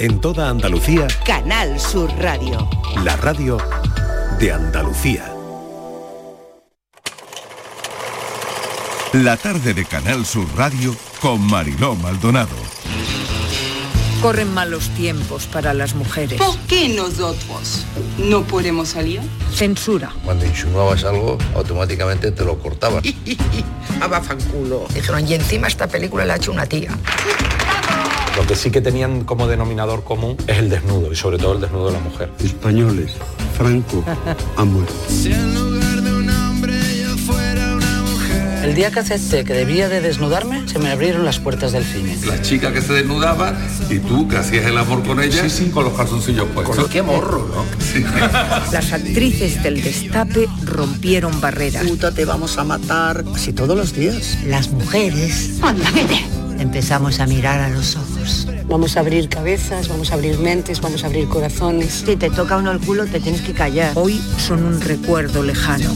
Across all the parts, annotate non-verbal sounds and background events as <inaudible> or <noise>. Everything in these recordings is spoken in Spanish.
En toda Andalucía, Canal Sur Radio. la radio de Andalucía. La tarde de Canal Sur Radio con Mariló Maldonado. Corren malos tiempos para las mujeres. ¿Por qué nosotros no podemos salir? Censura. Cuando insinuabas algo, automáticamente te lo cortaban. <laughs> Abafanculo. Dijeron, y encima esta película la ha hecho una tía. <laughs> Lo que sí que tenían como denominador común es el desnudo y sobre todo el desnudo de la mujer. Españoles, Franco ha muerto. El día que acepté que debía de desnudarme, se me abrieron las puertas del cine. La chica que se desnudaba y tú que hacías el amor con ella con los calzoncillos puestos. Qué morro, ¿no? Las actrices del destape rompieron barreras. Puta, te vamos a matar. Así todos los días. Las mujeres. Empezamos a mirar a los ojos. Vamos a abrir cabezas, vamos a abrir mentes, vamos a abrir corazones. Si te toca uno el culo, te tienes que callar. Hoy son un recuerdo lejano.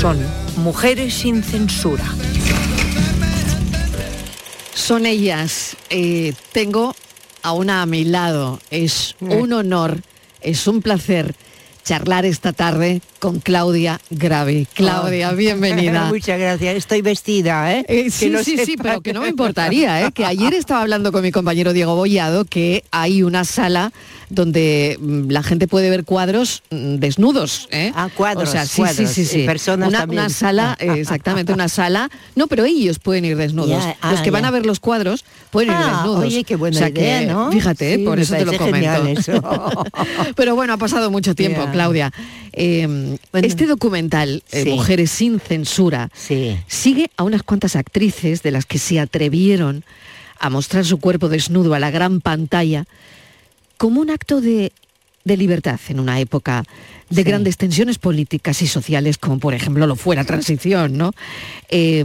Son mujeres sin censura. Son ellas. Eh, tengo a una a mi lado. Es un honor, es un placer charlar esta tarde con Claudia Gravi. Claudia, bienvenida. <laughs> Muchas gracias. Estoy vestida, ¿eh? Eh, sí, sí, sí, pero que no me importaría, ¿eh? que ayer estaba hablando con mi compañero Diego Bollado que hay una sala donde mm, la gente puede ver cuadros mm, desnudos. ¿eh? Ah, cuadros, O sea, sí, cuadros, sí, sí, sí. personas una, también. una sala, <laughs> eh, exactamente, una sala. No, pero ellos pueden ir desnudos. Los ah, que van ya. a ver los cuadros pueden ir Ah, desnudos. oye, qué buena O sea que, ¿no? Fíjate, Sí, por eso te lo comento. eso. <laughs> Pero bueno, ha pasado mucho <laughs> tiempo. Claudia. Eh, este documental, eh. Mujeres sin censura, Sí. sigue a unas cuantas actrices de las que se atrevieron a mostrar su cuerpo desnudo a la gran pantalla como un acto de, de libertad en una época de Sí. grandes tensiones políticas y sociales, como por ejemplo lo fue la transición, ¿no? Eh,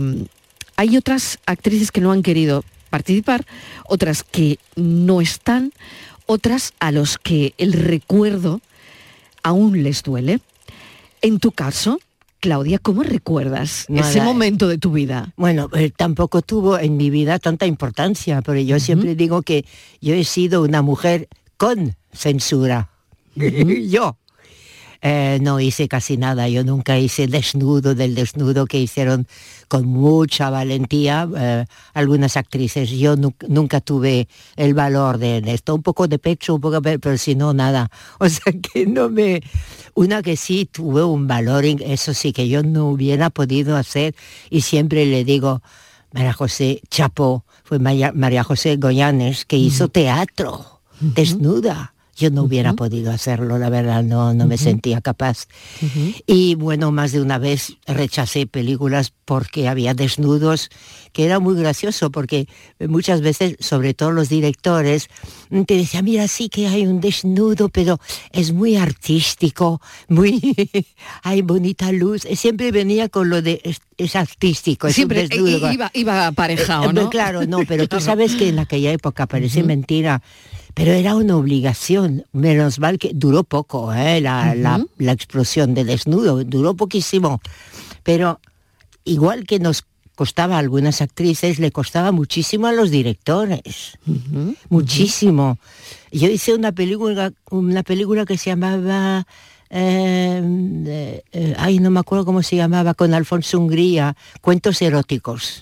hay otras actrices que no han querido participar, otras que no están, otras a los que el recuerdo aún les duele. En tu caso, Claudia, ¿cómo recuerdas Nada, ese eh. momento de tu vida? Bueno, eh, tampoco tuvo en mi vida tanta importancia, pero yo siempre digo que yo he sido una mujer con censura. <laughs> yo. Eh, no hice casi nada, yo nunca hice desnudo del desnudo que hicieron con mucha valentía eh, algunas actrices. Yo nu- nunca tuve el valor de, esto, un poco de pecho, un poco, pero, pero si no, nada. <laughs> O sea que no me... Una que sí tuvo un valor, eso sí que yo no hubiera podido hacer y siempre le digo, María José Chapo, fue María, María José Goyanes, que hizo teatro, desnuda. Yo no hubiera podido hacerlo, la verdad, no, no me sentía capaz. Y bueno, más de una vez rechacé películas porque había desnudos, que era muy gracioso, porque muchas veces, sobre todo los directores, te decían, mira, sí que hay un desnudo, pero es muy artístico, muy, <laughs> hay bonita luz. Siempre venía con lo de, es, es artístico, es un Siempre eh, desnudo. iba, iba aparejado, Eh, ¿no? Claro, no, pero <laughs> tú sabes que en aquella época parece mentira, pero era una obligación. Menos mal que duró poco, ¿eh? la, la- la explosión de desnudo, duró poquísimo. Pero igual que nos costaba a algunas actrices, le costaba muchísimo a los directores. Muchísimo. Yo hice una película, una película que se llamaba eh, eh, eh, ay, no me acuerdo cómo se llamaba, con Alfonso Hungría, Cuentos eróticos.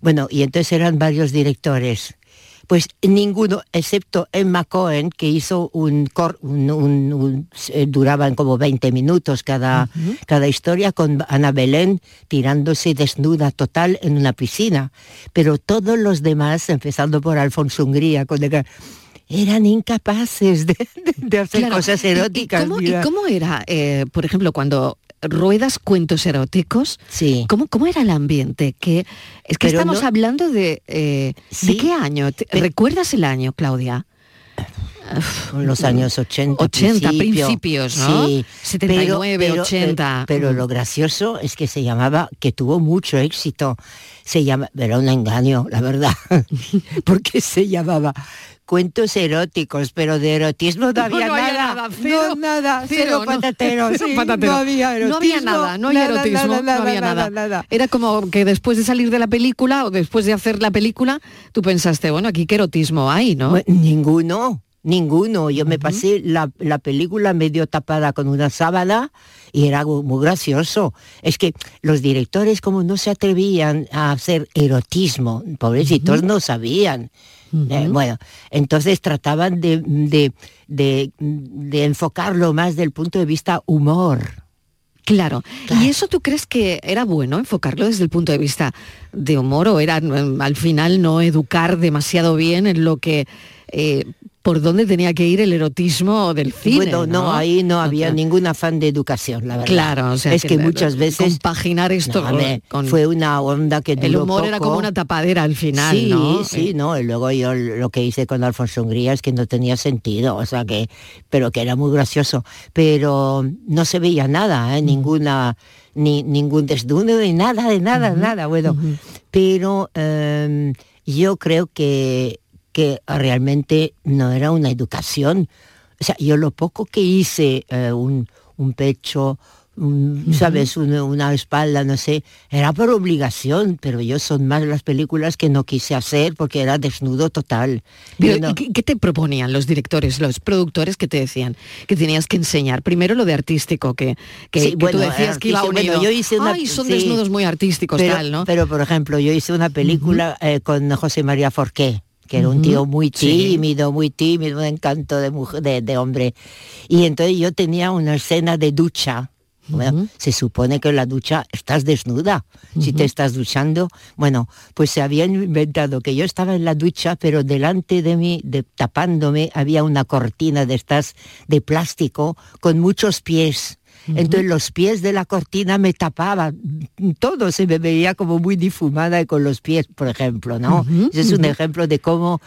Bueno, y entonces eran varios directores. Pues ninguno, excepto Emma Cohen, que hizo un, cor- un- un- un- eh, duraban como 20 minutos cada, cada historia, con Ana Belén tirándose desnuda total en una piscina. Pero todos los demás, empezando por Alfonso Hungría, con el- eran incapaces de, de- de hacer Claro. cosas ¿Y- y eróticas. cómo, y cómo era, eh, por ejemplo, cuando ruedas cuentos eróticos? Sí. ¿Cómo, cómo era el ambiente? Que, es que Pero estamos no- hablando de... eh, ¿De qué año? ¿Te- Pe- ¿Recuerdas el año, Claudia? Los años 80. 80, principio. principios, ¿no? Sí, 79, 80. Pero, pero Mm. lo gracioso es que se llamaba, que tuvo mucho éxito, se llama, era un engaño, la verdad, <laughs> porque se llamaba cuentos eróticos, pero de erotismo no había no había nada. nada, cero, no, nada, cero, cero, no, patateros. <laughs> cero sí, patatero. No había erotismo. No había nada, no había nada, erotismo, nada, no había nada. Era como que después de salir de la película o después de hacer la película, tú pensaste, bueno, aquí qué erotismo hay, ¿no? Bueno, ninguno, ninguno. Yo me pasé la, la película medio tapada con una sábana y era algo muy gracioso. Es que los directores como no se atrevían a hacer erotismo, pobrecitos no sabían. Eh, bueno, entonces trataban de, de, de, de enfocarlo más del punto de vista humor. Claro. ¿Y eso tú crees que era bueno enfocarlo desde el punto de vista de humor o era al final no educar demasiado bien en lo que eh, por dónde tenía que ir el erotismo del cine? Bueno, no, ahí no había claro. ningún afán de educación, la verdad. Claro, o sea, es que, muchas veces compaginar esto No, hombre, con fue una onda que el humor era como una tapadera al final, sí, ¿no? Sí, Eh, no, y luego yo lo que hice con Alfonso Hungría es que no tenía sentido, o sea que, pero que era muy gracioso, pero no se veía nada, ¿eh? ninguna, ni ningún desnudo, de nada, de nada, nada, bueno, pero eh, yo creo que, que realmente no era una educación, o sea, yo lo poco que hice, eh, un, un pecho, un, ¿sabes? Una, una espalda, no sé, era por obligación, pero yo son más las películas que no quise hacer porque era desnudo total. Pero, Yo no- ¿y ¿qué, te proponían los directores, los productores que te decían que tenías que enseñar? Primero lo de artístico, que, que, Sí, que bueno, tú decías que iba unido. bueno, yo hice una- Ay, son sí. desnudos muy artísticos, pero, tal, ¿no? pero, por ejemplo, yo hice una película eh, con José María Forqué, que era un tío muy sí. tímido, muy tímido, un encanto de, mujer, de, de hombre. Y entonces yo tenía una escena de ducha. Bueno, se supone que en la ducha estás desnuda, si te estás duchando. Bueno, pues se habían inventado que yo estaba en la ducha, pero delante de mí, de, tapándome, había una cortina de estas de plástico con muchos pies. Entonces los pies de la cortina me tapaban, todo se me veía como muy difumada y con los pies, por ejemplo, ¿no? Ese es un ejemplo de cómo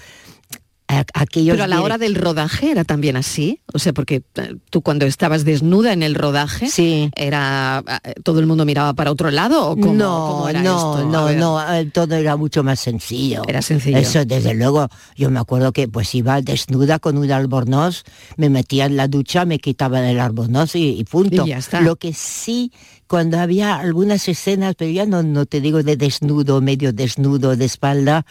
aquellos... Pero a la hora del rodaje era también así, o sea, porque eh, tú cuando estabas desnuda en el rodaje, era eh, todo el mundo miraba para otro lado o cómo, no, cómo era no, esto? No, no, eh, todo era mucho más sencillo. Era sencillo. Eso, desde luego, yo me acuerdo que pues iba desnuda con un albornoz, me metía en la ducha, me quitaba el albornoz y, y punto. Y ya está. Lo que sí, cuando había algunas escenas, pero ya no, no te digo de desnudo, medio desnudo, de espalda,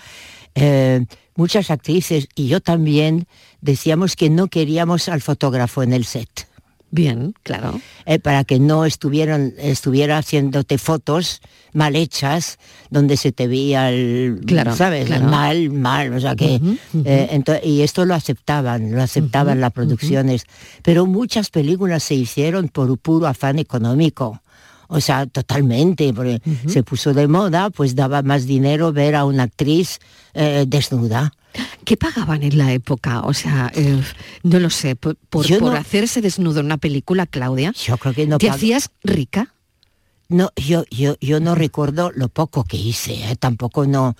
eh, muchas actrices y yo también decíamos que no queríamos al fotógrafo en el set. Bien, claro. Eh, para que no estuvieran, estuviera haciéndote fotos mal hechas, donde se te veía el, Claro, ¿sabes? claro. Mal, mal, o sea que, eh, y esto lo aceptaban, lo aceptaban las producciones, pero muchas películas se hicieron por puro afán económico. O sea, totalmente, porque se puso de moda, pues daba más dinero ver a una actriz eh, desnuda. ¿Qué pagaban en la época? O sea, eh, no lo sé, por, por, Yo por no- hacerse desnudo en una película, Claudia. Yo creo que no ¿Te hacías rica? No, yo, yo, yo no recuerdo lo poco que hice, ¿eh? tampoco no.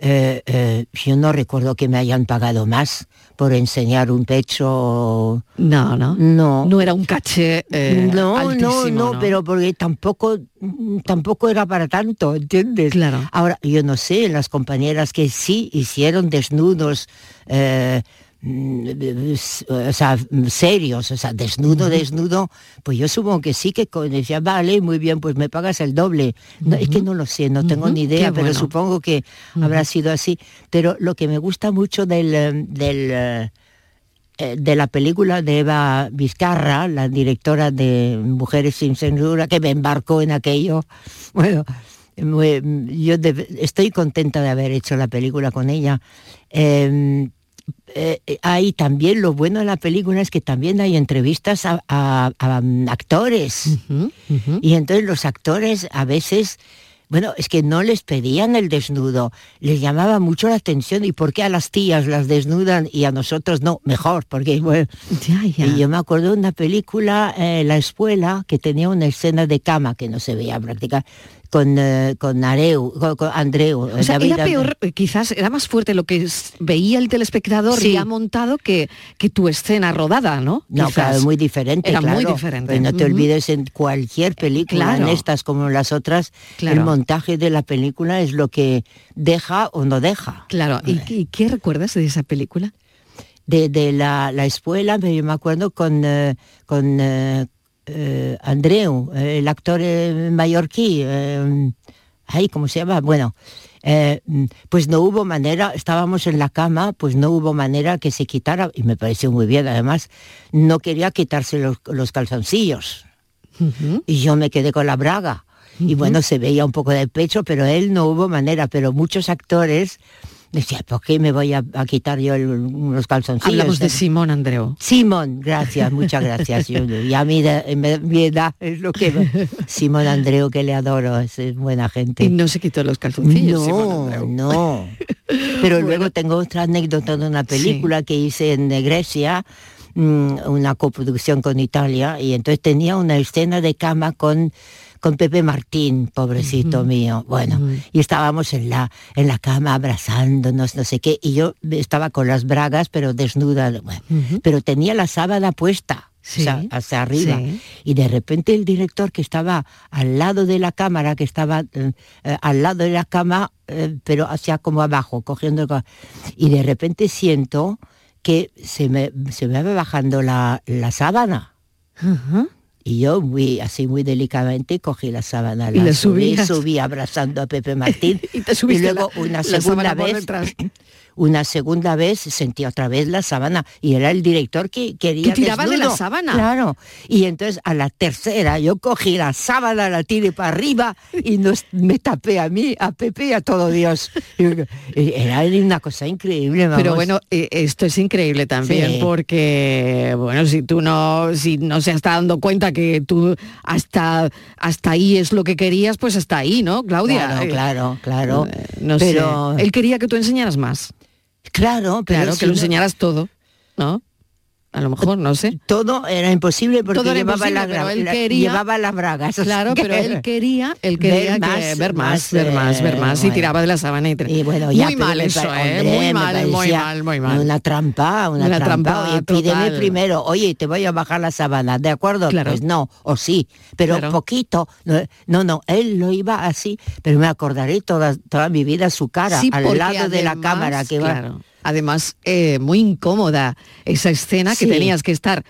Eh, eh, yo no recuerdo que me hayan pagado más por enseñar un pecho. No, no. No. No era un caché eh, no, altísimo, no, no, pero porque tampoco, tampoco era para tanto, ¿entiendes? Claro. Ahora, yo no sé, las compañeras que sí hicieron desnudos, eh, o sea, serios, o sea, desnudo, desnudo, pues yo supongo que sí que decía, vale, muy bien, pues me pagas el doble. No, Es que no lo sé, no tengo ni idea, qué pero bueno. supongo que habrá sido así. Pero lo que me gusta mucho del, eh, del eh, eh, de la película de Eva Vizcarra, la directora de Mujeres sin censura, que me embarcó en aquello. <laughs> Bueno, muy- yo de- estoy contenta de haber hecho la película con ella. Eh, eh, hay también lo bueno de la película es que también hay entrevistas a, a- a, mm, actores. Y entonces los actores a veces bueno, es que no les pedían el desnudo, les llamaba mucho la atención y por qué a las tías las desnudan y a nosotros no, mejor, porque bueno, y yo me acuerdo de una película, eh, La Espuela, que tenía una escena de cama que no se veía prácticamente, con, eh, con Areu, con, con Andreu. O sea, David era peor, eh, quizás era más fuerte lo que veía el telespectador Sí. ya montado que, que tu escena rodada, ¿no? No, Quizás. claro, muy diferente. Era muy diferente. No te olvides en cualquier película, Claro. en estas como en las otras, Claro. el montaje de la película es lo que deja o no deja. Claro, ¿y, y qué recuerdas de esa película? de, la, escuela, pero yo me acuerdo con, eh, con eh, eh, Andreu, el actor mallorquí, ahí, ¿cómo se llama? Bueno, pues no hubo manera, estábamos en la cama, pues no hubo manera que se quitara, y me pareció muy bien, además, no quería quitarse los, calzoncillos. Y yo me quedé con la braga. Y bueno, se veía un poco de pecho, pero él no hubo manera, pero muchos actores Decía, ¿por qué me voy a, quitar yo los calzoncillos? Hablamos de Simón Andreu. Simón, gracias, muchas gracias. <laughs> Yo, y a mí mi edad es lo que... Simón Andreu, que le adoro, es, buena gente. Y no se quitó los calzoncillos. No, no. <laughs> Pero luego tengo otra anécdota de una película que hice en Grecia, una coproducción con Italia, y entonces tenía una escena de cama con con Pepe Martín, pobrecito mío. Bueno, y estábamos en la, en la cama abrazándonos, no sé qué, y yo estaba con las bragas, pero desnuda, pero tenía la sábana puesta. hacia arriba. Y de repente el director que estaba al lado de la cámara, que estaba eh, eh, al lado de la cama, eh, pero hacia como abajo, cogiendo. Y de repente siento que se me, se me va bajando la, la sábana. Y yo muy, así muy delicadamente cogí la sábana, la subí, subí abrazando a Pepe Martín. <laughs> Y, te y luego una segunda vez <laughs> una segunda vez sentí otra vez la sábana y era el director que quería ¿Tú tirabas de la sábana? Claro. Y entonces a la tercera yo cogí la sábana, la tiré para arriba y nos, me tapé a mí, a Pepe y a todo Dios. Era una cosa increíble. Pero bueno, eh, esto es increíble también porque, bueno, si tú no, si no se está dando cuenta que tú hasta, hasta ahí es lo que querías, pues hasta ahí, ¿no, Claudia? Claro, claro, claro. Eh, no Pero... Él quería que tú enseñaras más. Claro, claro, que lo enseñaras todo, ¿no? A lo mejor, no sé. Todo era imposible porque llevaba, llevaba las bragas. Claro, pero él <laughs> quería, él quería ver más, ver más, ver más, ver más, y tiraba de la sábana y, bueno, ya, muy mal eso, ¿eh? muy mal, muy mal, muy mal. Una trampa, una, trampa. Oye, pídeme primero, oye, te voy a bajar la sábana, ¿de acuerdo? Claro. Pues no, o sí, pero poquito. No, no, él lo iba así, pero me acordaré toda, toda mi vida su cara al lado de la cámara que va además eh, muy incómoda esa escena que tenías que estar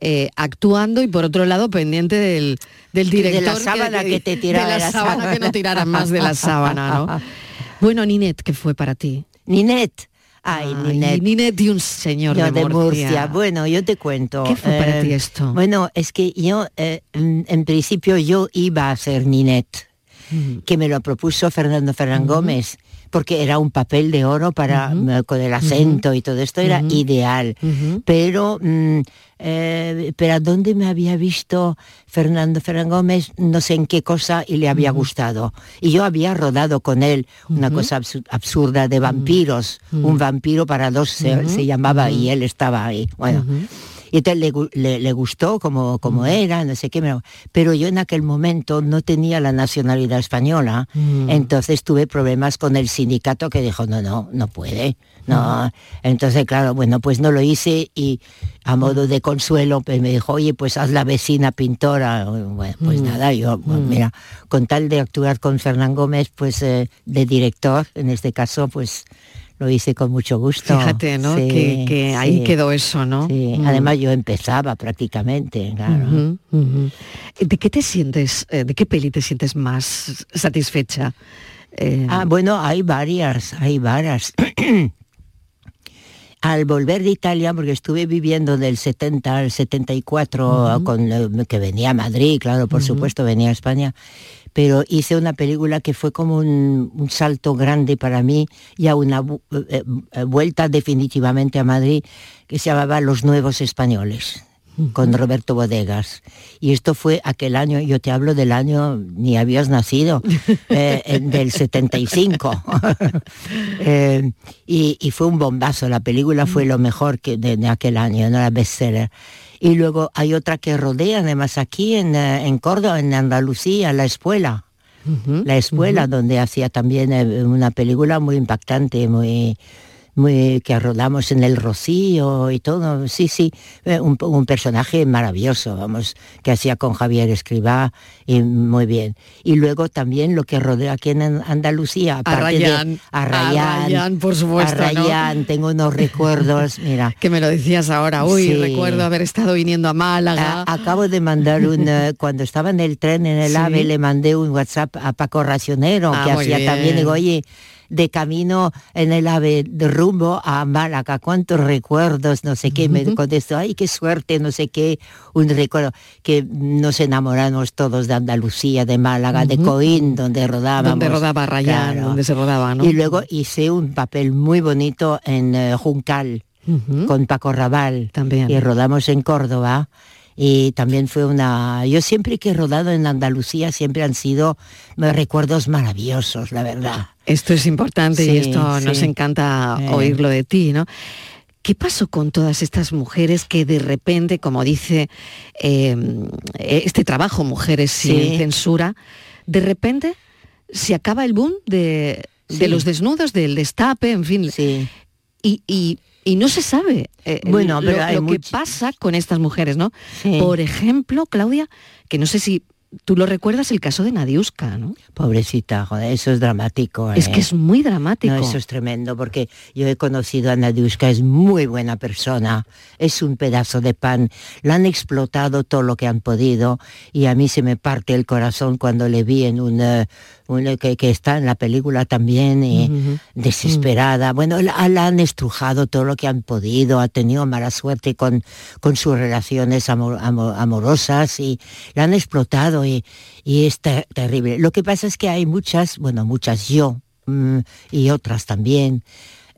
eh, actuando y por otro lado pendiente del, del director. De la sábana que, te tirara. De la, sábana, que no tirara más de la sábana, ¿no? <laughs> Bueno, Ninet, ¿qué fue para ti? Ninet. Ay, Ninet. Ninet de un señor de, Murcia. Bueno, yo te cuento. ¿Qué fue para ti eh, esto? Bueno, es que yo, en principio, yo iba a ser Ninet, que me lo propuso Fernando Ferran Gómez porque era un papel de oro para eh, con el acento y todo esto era ideal. Pero mm, eh, pero a dónde me había visto Fernando Ferran Gómez, no sé en qué cosa y le había gustado. Y yo había rodado con él una cosa absurda de vampiros, un vampiro para dos se, llamaba y él estaba ahí. Bueno. Y entonces le, gustó como, como era, no sé qué, pero yo en aquel momento no tenía la nacionalidad española, mm. entonces tuve problemas con el sindicato que dijo, no, no, no puede. No, entonces claro, bueno, pues no lo hice y a modo de consuelo pues me dijo, oye, pues haz la vecina pintora. Bueno, pues mm. nada, yo, pues, mm. mira, con tal de actuar con Fernán Gómez, pues eh, de director, en este caso, pues lo hice con mucho gusto. Fíjate, ¿no? que, ahí quedó eso, ¿no? Sí, mm. además yo empezaba prácticamente, claro. ¿De qué te sientes, eh, de qué peli te sientes más satisfecha? Eh, ah, bueno, hay varias, hay varias. <clears throat> al volver de Italia, porque estuve viviendo del 70 al 74, con, eh, que venía a Madrid, claro, por supuesto, venía a España, pero hice una película que fue como un, salto grande para mí y a una eh, eh, vuelta definitivamente a Madrid que se llamaba Los Nuevos Españoles con Roberto Bodegas. Y esto fue aquel año, yo te hablo del año, ni habías nacido, <laughs> eh, del 75. <laughs> y, fue un bombazo, la película fue lo mejor que de, aquel año, no la bestseller. Y luego hay otra que rodea, además aquí en, eh, en Córdoba, en Andalucía, La Escuela. la escuela donde hacía también eh, una película muy impactante, muy muy, que rodamos en el Rocío y todo, sí, sí, eh, un, un, personaje maravilloso, vamos, que hacía con Javier Escribá y muy bien. Y luego también lo que rodea aquí en Andalucía, aparte a Rayán, de a Rayán, por supuesto, a Rayán, tengo unos recuerdos, mira. <laughs> que me lo decías ahora, uy, recuerdo haber estado viniendo a Málaga. acabo de mandar un, eh, <laughs> cuando estaba en el tren en el AVE, le mandé un WhatsApp a Paco Racionero, Ah, que hacía también, digo, oye, de camino en el ave de rumbo a Málaga, cuántos recuerdos, no sé qué, me contestó, ay, qué suerte, no sé qué, un recuerdo, que nos enamoramos todos de Andalucía, de Málaga, de. Coín, donde rodábamos. Donde rodaba Rayán, Claro. donde se rodaba, ¿no? Y luego hice un papel muy bonito en eh, Juncal, con Paco Raval, También. y rodamos en Córdoba. Y también fue una... Yo siempre que he rodado en Andalucía siempre han sido eh, recuerdos maravillosos, la verdad. Esto es importante y Sí, esto nos encanta Eh. oírlo de ti, ¿no? ¿Qué pasó con todas estas mujeres que de repente, como dice eh, este trabajo, Mujeres sin censura, de repente se acaba el boom de, de los desnudos, del destape, en fin. Sí. Y, y- y no se sabe eh, Bueno, lo, pero hay lo que pasa con estas mujeres, ¿no? Sí. Por ejemplo, Claudia, que no sé si tú lo recuerdas, el caso de Nadiuska, ¿no? Pobrecita, joder, eso es dramático. Es ¿eh? que es muy dramático. No, eso es tremendo, porque yo he conocido a Nadiuska, es muy buena persona, es un pedazo de pan, la han explotado todo lo que han podido y a mí se me parte el corazón cuando le vi en un, eh, eh, que, que está en la película también, Ujú. desesperada. Bueno, la, la han estrujado todo lo que han podido, ha tenido mala suerte con, con sus relaciones amor- amor- amorosas y la han explotado y, y es ter- terrible. Lo que pasa es que hay muchas, bueno, muchas yo mm, y otras también,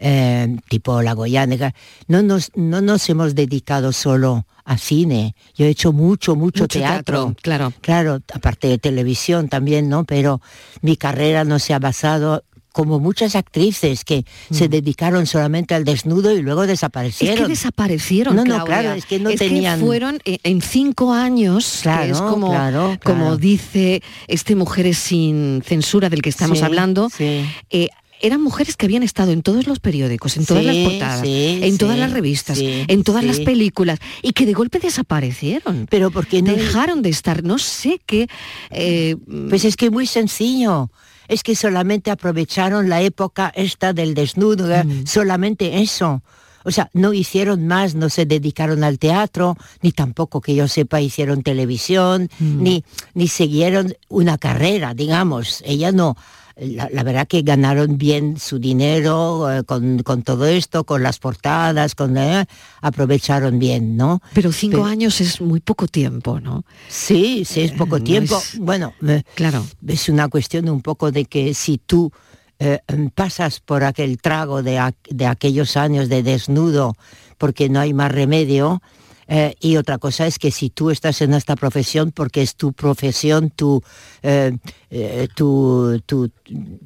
eh, tipo la Goyánica, no nos, no nos hemos dedicado solo a cine. Yo he hecho mucho, mucho, Mucho teatro. teatro, claro. Claro, aparte de televisión también, ¿no? Pero mi carrera no se ha basado como muchas actrices que se dedicaron solamente al desnudo y luego Mm. Es desaparecieron. que desaparecieron. No, no, Claudia. claro, es que no tenían- fueron eh, en cinco años, que Claro, es como, claro, como dice este Mujeres sin censura del que estamos Sí, hablando. sí. eh, eran mujeres que habían estado en todos los periódicos, en todas Sí, las portadas, sí, en todas las revistas, en todas las películas y que de golpe desaparecieron. Pero porque no dejaron de estar, no sé qué. eh, Pues es que muy sencillo. Es que solamente aprovecharon la época esta del desnudo, ¿eh? Mm. solamente eso. O sea, no hicieron más, no se dedicaron al teatro, ni tampoco que yo sepa hicieron televisión, Mm. ni, ni siguieron una carrera, digamos. Ella no. La, la verdad que ganaron bien su dinero eh, con, con todo esto, con las portadas, con eh, aprovecharon bien, ¿no? pero cinco Pero- años es muy poco tiempo, ¿no? Sí, sí, es poco Eh, no tiempo. es- Bueno, eh, Claro. es una cuestión un poco de que si tú eh, pasas por aquel trago de, de aquellos años de desnudo porque no hay más remedio, eh, y otra cosa es que si tú estás en esta profesión porque es tu profesión, tu, eh, eh, tu, tu-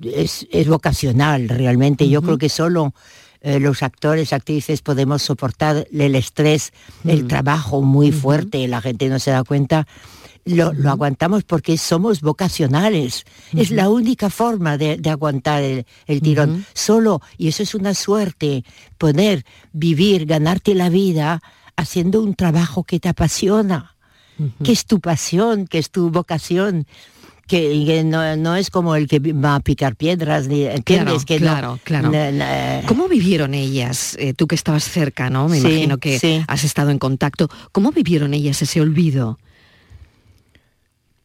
es, es vocacional realmente. Yo creo que solo los actores, actrices podemos soportar el estrés, el trabajo muy fuerte, la gente no se da cuenta. Lo, lo aguantamos porque somos vocacionales. Es la única forma de, de aguantar el, el tirón. Solo, y eso es una suerte, poder vivir, ganarte la vida haciendo un trabajo que te apasiona, que es tu pasión, que es tu vocación. Que, que no, no es como el que va a picar piedras, ni, ¿entiendes? Claro, que no- claro, ¿Cómo vivieron ellas? Eh, tú que estabas cerca, ¿no? Me Sí, imagino que sí. has estado en contacto. ¿Cómo vivieron ellas ese olvido?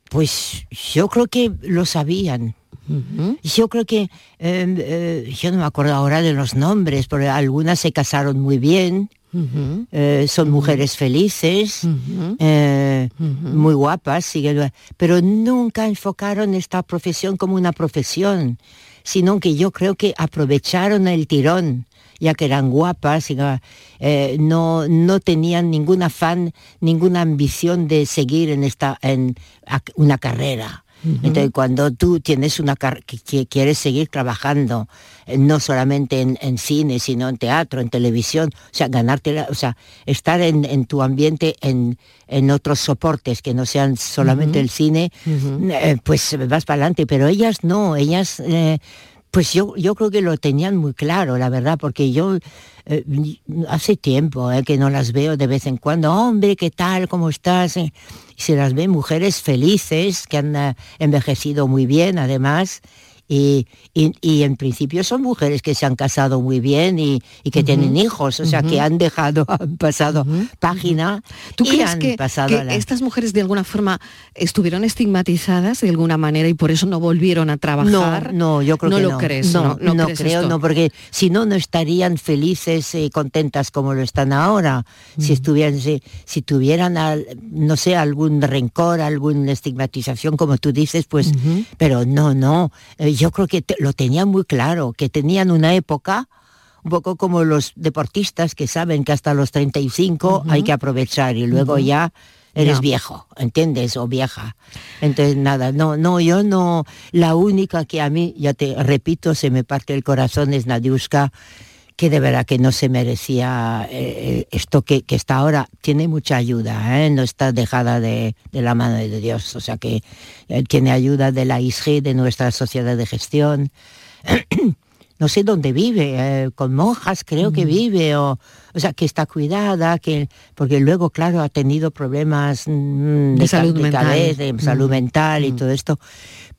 Pues yo creo que lo sabían. Yo creo que, eh, eh, yo no me acuerdo ahora de los nombres, pero algunas se casaron muy bien, eh, son mujeres felices, eh, muy guapas, pero nunca enfocaron esta profesión como una profesión, sino que yo creo que aprovecharon el tirón ya que eran guapas, y, eh, no, no tenían ningún afán, ninguna ambición de seguir en esta en una carrera. Entonces, cuando tú tienes una que, quieres seguir trabajando, eh, no solamente en, en cine, sino en teatro, en televisión, o sea, ganarte, la- o sea, estar en, en tu ambiente en, en otros soportes que no sean solamente el cine, eh, pues vas para adelante. Pero ellas no, ellas eh, Pues yo, yo creo que lo tenían muy claro, la verdad, porque yo eh, hace tiempo eh, que no las veo de vez en cuando. Hombre, ¿qué tal? ¿Cómo estás? Y se las ve mujeres felices que han eh, envejecido muy bien, además, y, y, en principio son mujeres que se han casado muy bien y, que tienen hijos, o sea, que han dejado, <laughs> han pasado página. ¿Tú crees que, estas mujeres de alguna forma estuvieron estigmatizadas de alguna manera y por eso no volvieron a trabajar? No, no yo creo no que lo crees. No, no, creo, no, porque si no, no estarían felices y contentas como lo están ahora. Si estuvieran, si, tuvieran, no sé, algún rencor, alguna estigmatización, como tú dices, pues, pero no, no. Eh, yo creo que lo tenían muy claro, que tenían una época un poco como los deportistas que saben que hasta los 35 hay que aprovechar y luego ya eres viejo, ¿entiendes? O vieja. Entonces, nada, no, no, yo no, la única que a mí, ya te repito, se me parte el corazón es Nadiuska, que de verdad que no se merecía eh, esto que, está ahora, tiene mucha ayuda, ¿eh? no está dejada de, la mano de Dios, o sea que eh, tiene ayuda de la ISG, de nuestra sociedad de gestión. <clears throat> no sé dónde vive, con monjas creo que mm. vive, o, o sea, que está cuidada, que, porque luego, claro, ha tenido problemas mm, de, salud mental, de salud mm. mental y todo esto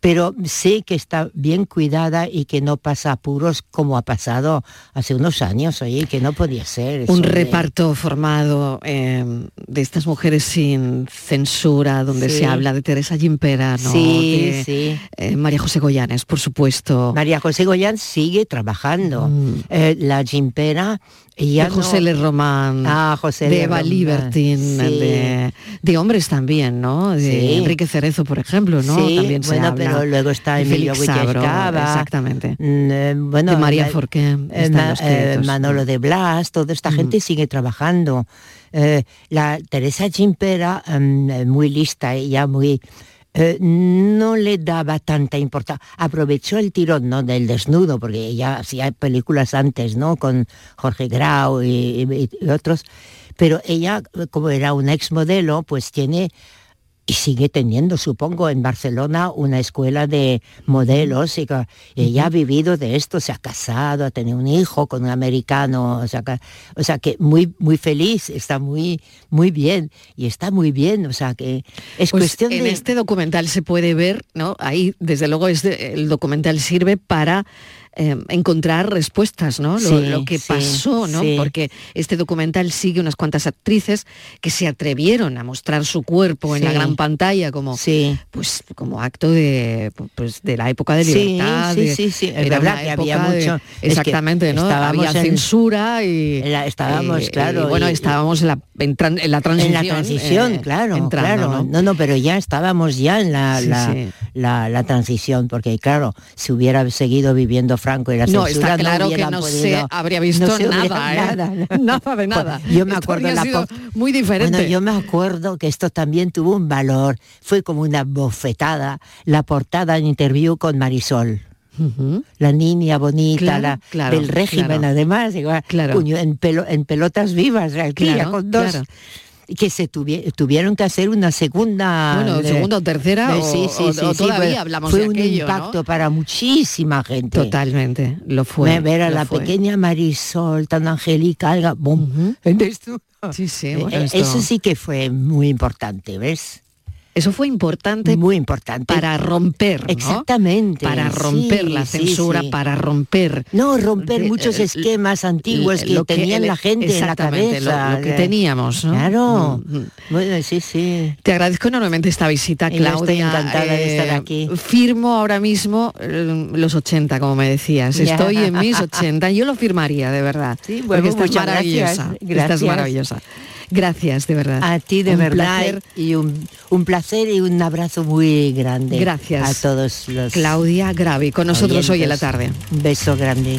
pero sé que está bien cuidada y que no pasa apuros como ha pasado hace unos años, oye, que no podía ser. Un reparto formado em, de estas mujeres sin censura, donde se habla de Teresa Gimpera, ¿no? Sí, sí. Eh, María José Goyanes, por supuesto. María José Goyán sigue trabajando. Mm. Eh, la Gimpera de José Le Román, ah, José de Eva Libertin, de, hombres también, ¿no? De Enrique Cerezo, por ejemplo, ¿no? Sí, también se bueno, luego está Emilio Guillescaba, exactamente. Mm, eh, bueno, de María Forqué, eh, eh, Manolo de Blas, toda esta mm. gente sigue trabajando. la Teresa Chimpera, mm, muy lista, ella muy eh, no le daba tanta importancia. Aprovechó el tirón ¿no? del desnudo, porque ella hacía películas antes, ¿no? Con Jorge Grau y, y otros. Pero ella, como era una exmodelo, pues tiene y sigue teniendo, supongo, en Barcelona una escuela de modelos y ella ha vivido de esto, se ha casado, ha tenido un hijo con un americano, o sea, que, o sea que muy muy feliz, está muy muy bien y está muy bien, o sea que es pues cuestión en este documental se puede ver, ¿no? Ahí desde luego este, el documental sirve para eh, encontrar respuestas, ¿no? Lo, que pasó, ¿no? Porque este documental sigue unas cuantas actrices que se atrevieron a mostrar su cuerpo en la gran pantalla como, pues, como acto de, pues, de la época de libertad. Sí, sí, sí, es verdad que había mucho. exactamente, ¿no? Había censura y. estábamos, eh, claro. bueno, estábamos en la, en, la transición. En la transición, eh, claro, claro. ¿no? ¿no? pero ya estábamos ya en la, la, la transición, porque claro, si hubiera seguido viviendo Franco y la no, está claro que no se habría visto nada, <laughs> ¿eh? nada, <laughs> nada de nada. yo me acuerdo la muy diferente. Bueno, yo me acuerdo que esto también tuvo un valor, fue como una bofetada la portada en interview con Marisol. La niña bonita, la, del régimen además, igual, en, pelo, en pelotas vivas, aquí, con dos que se tuvieron que hacer una segunda bueno segunda o tercera sí, sí, sí, todavía hablamos fue un impacto para muchísima gente. Totalmente lo fue ver a la pequeña Marisol tan angelical <laughs> boom, sí sí eh, eh, eso sí que fue muy importante ves eso fue importante. Muy importante. Para romper. Exactamente. Para romper la censura, para romper. No, romper muchos esquemas antiguos que, tenían la gente en la cabeza. Lo, que teníamos, Claro. Mm, mm. Bueno, sí, sí. Te agradezco enormemente esta visita, Claudia. estoy encantada de estar eh, aquí. Firmo ahora mismo eh, los 80, como me decías. Estoy en mis 80. Yo lo firmaría, de verdad. Sí, bueno, estás maravillosa. Gracias. Estás maravillosa. Gracias, de verdad. A ti, de verdad. Y un, un, placer y un abrazo muy grande. Gracias. A todos los. Claudia Gravi, con nosotros hoy en la tarde. Un beso grande.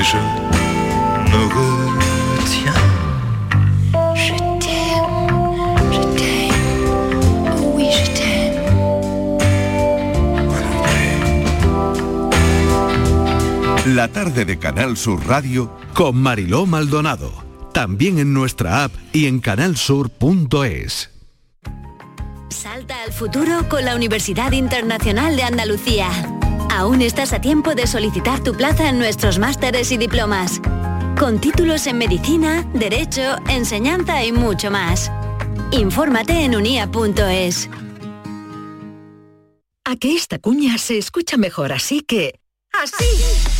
Mais je me retiens. Je t'aime, je t'aime, oh oui je t'aime. La tarde de Canal Sur Radio Con Mariló Maldonado. También en nuestra app y en canalsur.es. Salta al futuro con la Universidad Internacional de Andalucía. Aún estás a tiempo de solicitar tu plaza en nuestros másteres y diplomas. Con títulos en medicina, derecho, enseñanza y mucho más. Infórmate en unia.es. A que esta cuña se escucha mejor así que... ¡Así!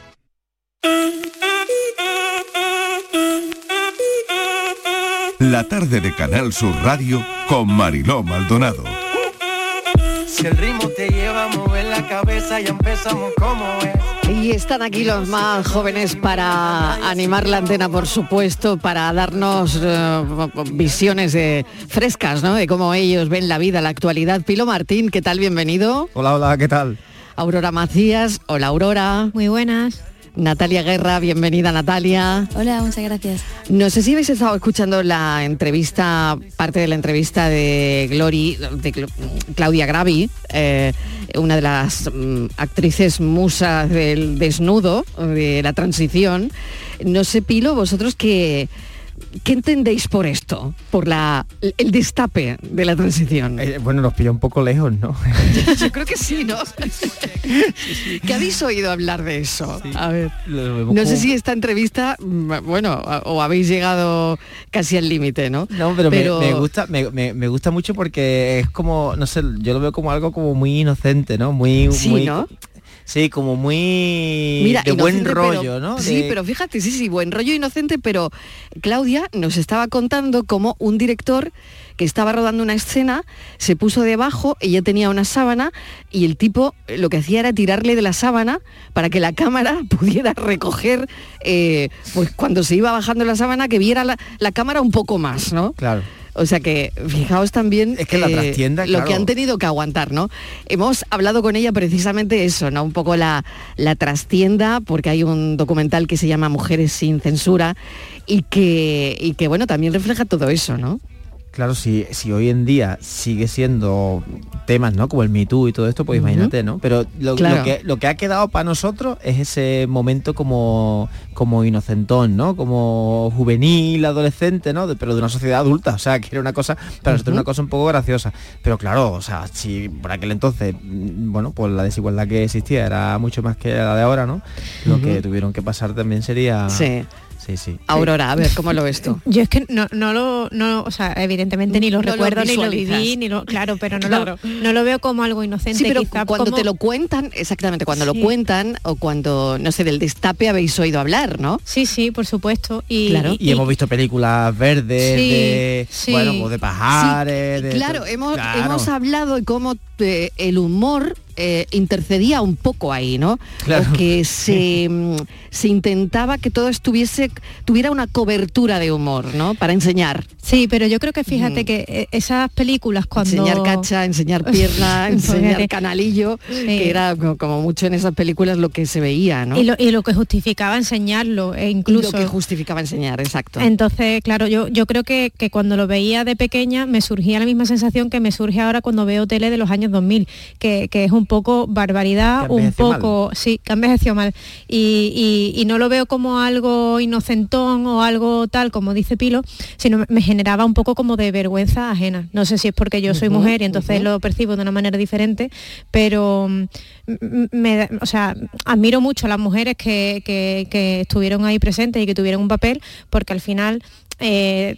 La tarde de Canal Sur Radio con Mariló Maldonado. Si el ritmo te lleva a mover la cabeza, ya empezamos como es. Y están aquí los más jóvenes para animar la antena, por supuesto, para darnos eh, visiones de- frescas, ¿no? De cómo ellos ven la vida, la actualidad. Pilo Martín, ¿qué tal? Bienvenido. Hola, hola, ¿qué tal? Aurora Macías, hola Aurora. Muy buenas. Natalia Guerra, bienvenida Natalia. Hola, muchas gracias. No sé si habéis estado escuchando la entrevista, parte de la entrevista de Glory, de Cla- Claudia Gravi, eh, una de las mm, actrices musas del desnudo, de la transición. No sé, Pilo, vosotros qué, qué entendéis por esto, por la, el destape de la transición. Eh, bueno, nos pilla un poco lejos, ¿no? <laughs> Yo creo que sí, ¿no? ¿Qué habéis oído hablar de eso? A ver. No sé si esta entrevista, mm, bueno, o habéis llegado casi al límite, ¿no? No, pero, me- Me, gusta, me, me- me gusta mucho porque es como, no sé, yo lo veo como algo como muy inocente, ¿no? Muy, Sí, muy- ¿no? Sí, como muy Mira, de buen rollo, pero- ¿no? Sí, De- pero fíjate, sí, sí, buen rollo inocente, pero Claudia nos estaba contando cómo un director que estaba rodando una escena se puso debajo, ella tenía una sábana y el tipo eh, lo que hacía era tirarle de la sábana para que la cámara <laughs> pudiera recoger, eh, pues cuando se iba bajando la sábana, que viera la, la cámara un poco más, ¿no? Claro. O sea que fijaos también Es que la trastienda, lo que han tenido que aguantar, ¿no? Hemos hablado con ella precisamente eso, ¿no? Un poco la, la trastienda, porque hay un documental que se llama Mujeres sin censura y que, y que bueno, también refleja todo eso, ¿no? Claro, si, si hoy en día sigue siendo temas, ¿no? Como el Me Too y todo esto, pues imagínate, ¿no? Pero lo, que, lo que ha quedado para nosotros es ese momento como, como inocentón, ¿no? Como juvenil, adolescente, ¿no? De- pero de una sociedad adulta. O sea, que era una cosa, para nosotros una cosa un poco graciosa. Pero claro, o sea, si por aquel entonces, mm, bueno, pues la desigualdad que existía era mucho más que la de ahora, ¿no? Lo que tuvieron que pasar también sería... Sí. Sí, sí. Aurora, a ver, ¿cómo lo ves tú? Yo es que no, no lo, no, o sea, evidentemente ni lo No lo recuerdo, ni lo viví, ni lo, claro, pero no, Claro. Lo, no lo veo como algo inocente. Sí, pero quizá cuando como- te lo cuentan, exactamente, cuando lo cuentan o cuando, no sé, del destape habéis oído hablar, ¿no? Sí, sí, por supuesto. Y, Claro. Y, hemos visto películas verdes, Sí, de sí. bueno, de pajares, de Claro, hemos, claro. hemos hablado de cómo eh, el humor eh, intercedía un poco ahí, ¿no? Claro. O que <laughs> se, mm, se intentaba que todo estuviese, tuviera una cobertura de humor, ¿no? Para enseñar. Sí, pero yo creo que fíjate que eh, esas películas cuando... Enseñar cacha, enseñar <laughs> pierna, enseñar canalillo, Sí. que era co- como mucho en esas películas lo que se veía, ¿no? Y, lo, y lo que justificaba enseñarlo, e incluso... Lo que justificaba enseñar, exacto. Entonces, claro, yo, yo creo que, que cuando lo veía de pequeña me surgía la misma sensación que me surge ahora cuando veo tele de los años 2000, que, que es un poco barbaridad, un envejeció mal. poco, sí, que ha envejecido mal. Y, y- y no lo veo como algo inocentón o algo tal, como dice Pilo, sino me- generaba un poco como de vergüenza ajena. No sé si es porque yo soy mujer y entonces lo percibo de una manera diferente, pero mm, m- me, o sea, admiro mucho a las mujeres que, que- que estuvieron ahí presentes y que tuvieron un papel, porque al final eh,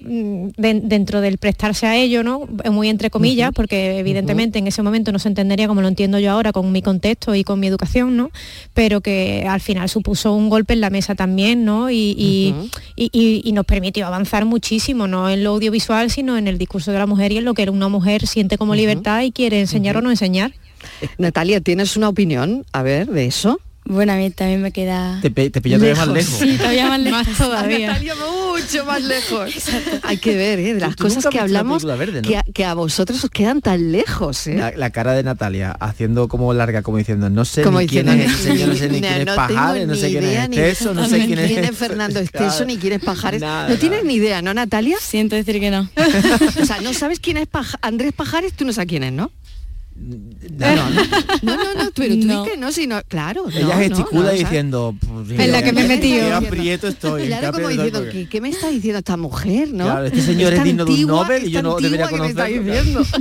den- dentro del prestarse a ello, ¿no? Muy entre comillas, porque evidentemente en ese momento no se entendería como lo entiendo yo ahora con mi contexto y con mi educación, ¿no? Pero que al final supuso un golpe en la mesa también, ¿no? Y, y- nos permitió avanzar muchísimo, no en lo audiovisual, sino en el discurso de la mujer y en lo que una mujer siente como libertad y quiere enseñar o no enseñar. Natalia, ¿tienes una opinión, a ver, de eso? Bueno, a mí también me queda... Te, te pilla todavía más lejos. Sí, todavía más <laughs> lejos. Más todavía. Natalia, mucho más lejos. Hay que ver, ¿eh? De las Tú cosas que hablamos verde, ¿no? que, a, que a vosotros os quedan tan lejos, ¿eh? La, la cara de Natalia haciendo como larga, como diciendo, no sé Como ni quién es ese señor, no sé ni quién es Pajares, no sé ni quién es Esteso, no sé quién es... quién es Fernando Esteso ni quién es Pajares. Nada, no tienes ni idea, ¿no, Natalia? Siento decir que no. <laughs> o sea, no sabes quién es Andrés Pajares, tú no sabes quién es, ¿no? No, no, <laughs> No, no, no, pero tú No. que no, sino, claro. Ella gesticula diciendo... pues, En la que me he metido. Qué aprieto estoy. Claro, qué como diciendo. ¿qué, qué me está diciendo esta mujer, no? Claro, este señor es digno de un antigua, Nobel y yo no debería conocerlo. <laughs>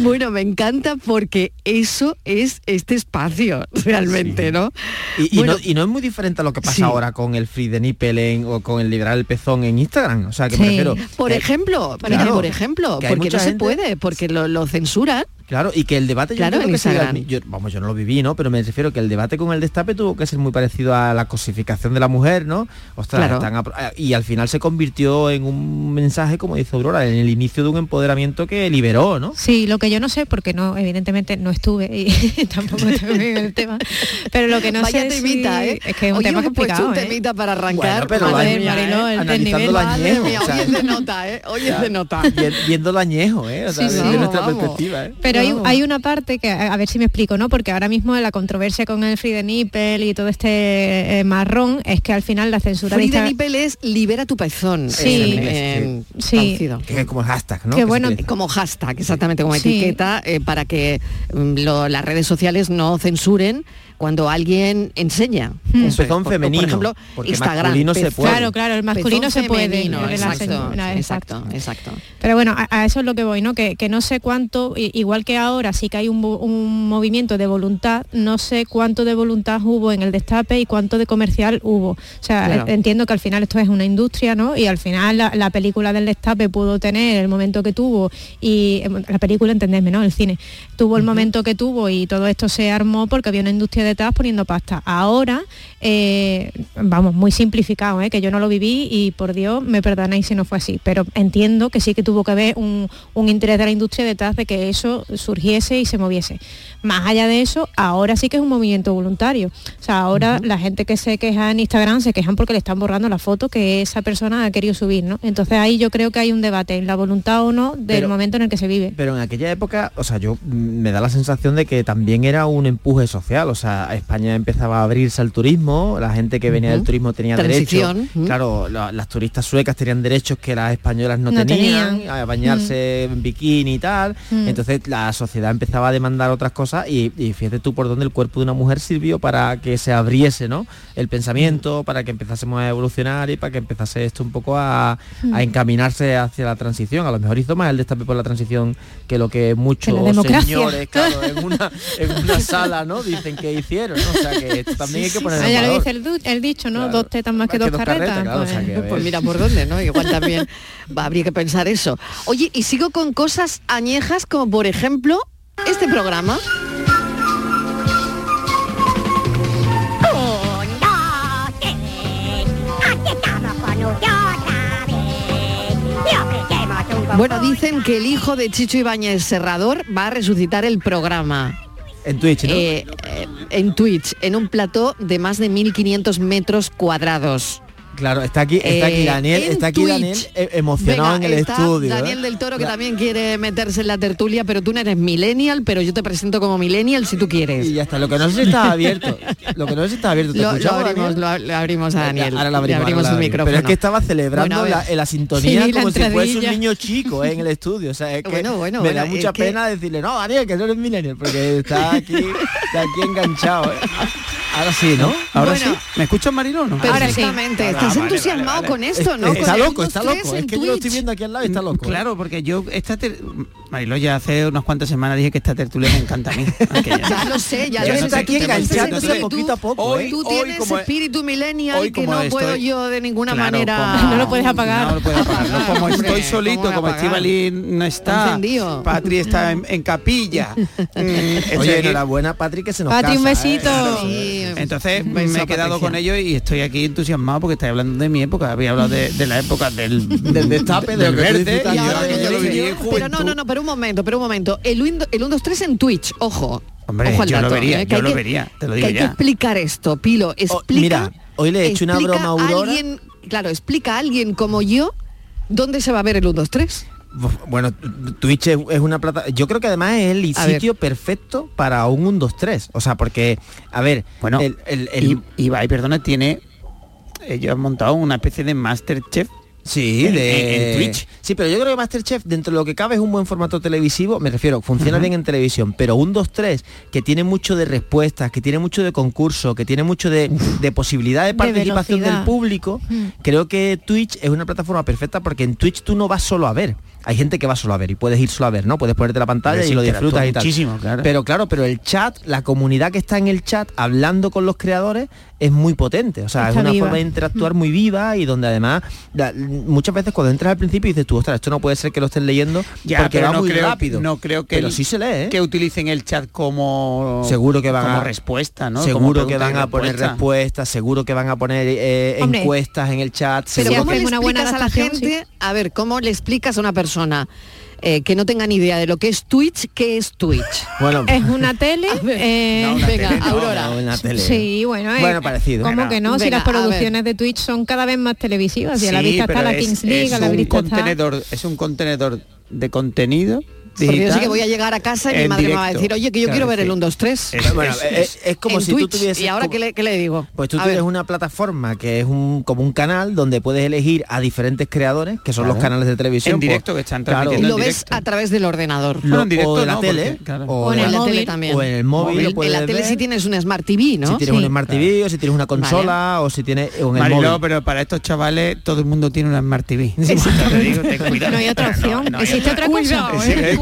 Bueno, me encanta porque eso es este espacio, <laughs> realmente, ¿no? Y, y Bueno, no, y no es muy diferente a lo que pasa Sí. ahora con el free de nipple en- o con el liberar el pezón en Instagram. O sea, que me Sí. refiero... Por que- ejemplo, claro, mira, por ejemplo, porque no se puede, porque lo censuran. Claro, y que el debate yo Claro, entiendo en que Instagram. yo- vamos, yo no lo viví, ¿no? Pero me refiero que el debate con el destape tuvo que ser muy parecido a la cosificación de la mujer, ¿no? Ostras, Claro. están eh, y al final se convirtió en un mensaje, como dice Aurora, en el inicio de un empoderamiento que liberó, ¿no? Sí, lo que yo no sé, porque no, evidentemente no estuve y <laughs> tampoco estoy en el tema, pero lo que no Vaya sé temita, si- ¿eh? es que es un Hoy tema complicado, un ¿eh? temita para arrancar. Bueno, pero Madre lo mía, Mariló, ¿eh? el Madre mía, hoy es de nota, ¿eh? Hoy <laughs> es de nota. vi- viendo lo añejo, ¿eh? O sea, Sí, desde nuestra Vamos. perspectiva, ¿eh? Pero hay, una parte que, a ver si me explico, ¿no? Porque ahora mismo la controversia con el free de nipple y todo este eh, marrón es que al final la censura Free de Insta- nipple es libera tu pezón. Sí. en- en Sí. traducido. Que es como el hashtag, ¿no? Qué Que bueno, como hashtag, exactamente como Sí. etiqueta, eh, para que mm, lo- las redes sociales no censuren cuando alguien enseña. Un Eso es. pezón Por- femenino, Por ejemplo, porque Instagram. masculino se puede. Claro, claro, el masculino pezón se puede. femenino, exacto, censura, exacto, exacto. Pero bueno, a, a eso es lo que voy, ¿no? Que, que no sé cuánto, i- igual que ahora sí que hay un, movimiento de voluntad, no sé cuánto de voluntad hubo en el destape y cuánto de comercial hubo. O sea, Claro. eh, entiendo que al final esto es una industria, ¿no? Y al final la, la película del destape pudo tener el momento que tuvo y eh, la película, entendedme, ¿no? El cine tuvo el momento que tuvo y todo esto se armó porque había una industria detrás poniendo pasta. Ahora, eh, vamos, muy simplificado, ¿eh? que yo no lo viví y por Dios me perdonáis si no fue así, pero entiendo que sí que tuvo que haber un, un interés de la industria detrás de que eso surgiese y se moviese. Más allá de eso, ahora sí que es un movimiento voluntario. O sea, ahora la gente que se queja en Instagram se quejan porque le están borrando la foto que esa persona ha querido subir, ¿no? Entonces ahí yo creo que hay un debate en la voluntad o no del Pero- momento en el que se vive. Pero en aquella época, o sea, yo mm, me da la sensación de que también era un empuje social. O sea, España empezaba a abrirse al turismo, la gente que venía del turismo tenía derechos. ujú. Claro, la- las turistas suecas tenían derechos que las españolas no, No tenían, tenían. a bañarse en bikini y tal. Entonces la sociedad empezaba a demandar otras cosas y, y fíjate tú por dónde el cuerpo de una mujer sirvió para que se abriese, ¿no? El pensamiento, para que empezásemos a evolucionar y para que empezase esto un poco a, Mm. a encaminarse hacia la transición. A lo mejor hizo más el destape por la transición que lo que muchos la señores, claro, <laughs> en una, en una sala, ¿no? Dicen que hicieron, ¿no? O sea que esto también hay que poner Ah, ya lo dice el, dicho, ¿no? Dos tetas más que dos carretas. claro, o sea pues- que. Pues mira por dónde, ¿no? Igual también <laughs> va, habría que pensar eso. Oye, y sigo con cosas añejas como por ejemplo este programa. Bueno, dicen que el hijo de Chicho Ibáñez Serrador va a resucitar el programa. En Twitch, ¿no? Eh, eh, en Twitch, en un plató de más de 1.500 metros cuadrados. Claro, está aquí, está aquí Eh, Daniel, en está aquí Twitch. Daniel eh, emocionado Venga, en el está estudio. ¿eh? Daniel del Toro que La- también quiere meterse en la tertulia, pero tú no eres millennial, pero yo te presento como millennial si tú quieres. Y ya está, lo que no sé si está <laughs> abierto. Lo que no sé si está abierto. ¿Te Lo, lo abrimos, Daniel? lo, lo abrimos a Daniel. Ahora lo abrimos, Le abrimos ahora abrimos. micrófono. Pero es que estaba celebrando Bueno, a ver. la, la sintonía Sí, la como si fuese un niño chico ¿eh? en el estudio. O sea, es que Bueno, bueno, me da mucha que- pena decirle, no, Daniel, que no eres millennial, porque está aquí, <laughs> está aquí enganchado. ¿Eh? Ahora sí, ¿no? Ahora Bueno. sí. ¿Me escuchas, Marilo o no? Perfectamente. Estás Ah, vale, entusiasmado vale, vale. con esto, ¿no? Está loco, 1, está 2, 3 loco. Es que yo lo estoy viendo aquí al lado y está loco. ¿eh? Claro, porque yo esta Marilo ya hace unas cuantas semanas dije que esta tertulia me encanta a mí. <laughs> aunque ya- Ya lo sé, ya Ya lo sé. Tú aquí tienes enganchándose poquito a espíritu- poco, ¿eh? Tú Hoy tienes como- espíritu millennial hoy que no puedo estoy- yo de ninguna Claro, manera... como- <laughs> No lo puedes apagar. No lo puedes apagar. no, como <laughs> estoy ¿cómo solito, como? Estivali no está, encendido. Patri está en, en capilla. Mm, Oye, enhorabuena, Patrick, que se nos Patri, un casa, ¿eh? besito. Sí, Entonces un me he quedado con ellos y estoy aquí entusiasmado porque estáis hablando de mi época. Había hablado de, de la época del, Del destape, de del verde. Pero no, no, no, pero un momento, pero un momento. El 1, el 1, 2, 3 en Twitch, ojo. Hombre, ojo al yo lo dato, vería, ¿eh? Yo lo que- vería, te lo que digo hay que ya. explicar esto, Pilo. Oh, Explica, mira, hoy le he hecho una explica broma a Aurora. alguien, claro, explica a alguien como yo dónde se va a ver el 1, 2, 3. Bueno, Twitch es, es una plata. Yo creo que además es el A ver. sitio perfecto para un 1, 2, 3. O sea, porque, a ver, Bueno, el, el- el- Y, Ibai, perdona, tiene... Ellos han montado una especie de Masterchef Sí, en- de en- Twitch. Sí, pero yo creo que Masterchef, dentro de lo que cabe, es un buen formato televisivo. Me refiero, funciona bien en televisión, pero un 2-3, que tiene mucho de respuestas, que tiene mucho de concurso, que tiene mucho de, de posibilidad de participación del público, creo que Twitch es una plataforma perfecta porque en Twitch tú no vas solo a ver. Hay gente que va solo a ver y puedes ir solo a ver, ¿no? Puedes ponerte la pantalla y lo disfrutas y tal. muchísimo, claro. Pero claro, pero el chat, la comunidad que está en el chat hablando con los creadores es muy potente. O sea, Está es una viva. forma de interactuar muy viva y donde además la- muchas veces cuando entras al principio dices tú, ostras, esto no puede ser que lo estén leyendo Ya, porque va no muy creo, rápido. No creo que pero el- sí se lee, ¿eh? que utilicen el chat como Seguro que van como a- respuesta, ¿no? Como Seguro que van a poner respuesta. respuestas, seguro que van a poner eh, Hombre. encuestas en el chat. Pero seguro ¿cómo que- le una buena explicas a la gente? A ver, ¿cómo le explicas a una persona eh, que no tenga ni idea de lo que es Twitch, qué es Twitch? Bueno, <laughs> Es una tele. <laughs> eh, No, una venga, tele Aurora. no, una tele. Sí, bueno, eh, Bueno, parecido. ¿Cómo que no? si las producciones de Twitch son cada vez más televisivas y a la vista está la es- Kings League, es a la un vista está... contenedor, es un contenedor de contenido Porque yo sé que voy a llegar a casa y mi madre me va a decir, oye, que yo Claro, quiero ver sí. el 1, 2, 3. Es- Bueno, es- es, es como en si Twitch. tú tuvieses ¿Y ahora como- qué le, qué le digo? Pues tú A tienes ver. una plataforma que es un como un canal donde puedes elegir a diferentes creadores, que son Claro. los canales de televisión. En pues, directo, que están claro, Y transmitiendo lo en ves directo. a través del ordenador. lo- en directo o de la no, tele, porque, claro. o, en la- el la tele móvil. también. o en el móvil, lo en la tele si tienes un Smart TV, ¿no? si tienes Sí. un Smart TV o si tienes una consola o si tienes o en el móvil. pero para estos chavales todo el mundo tiene una Smart TV. No hay otra opción. ¿Existe otra- otra cosa?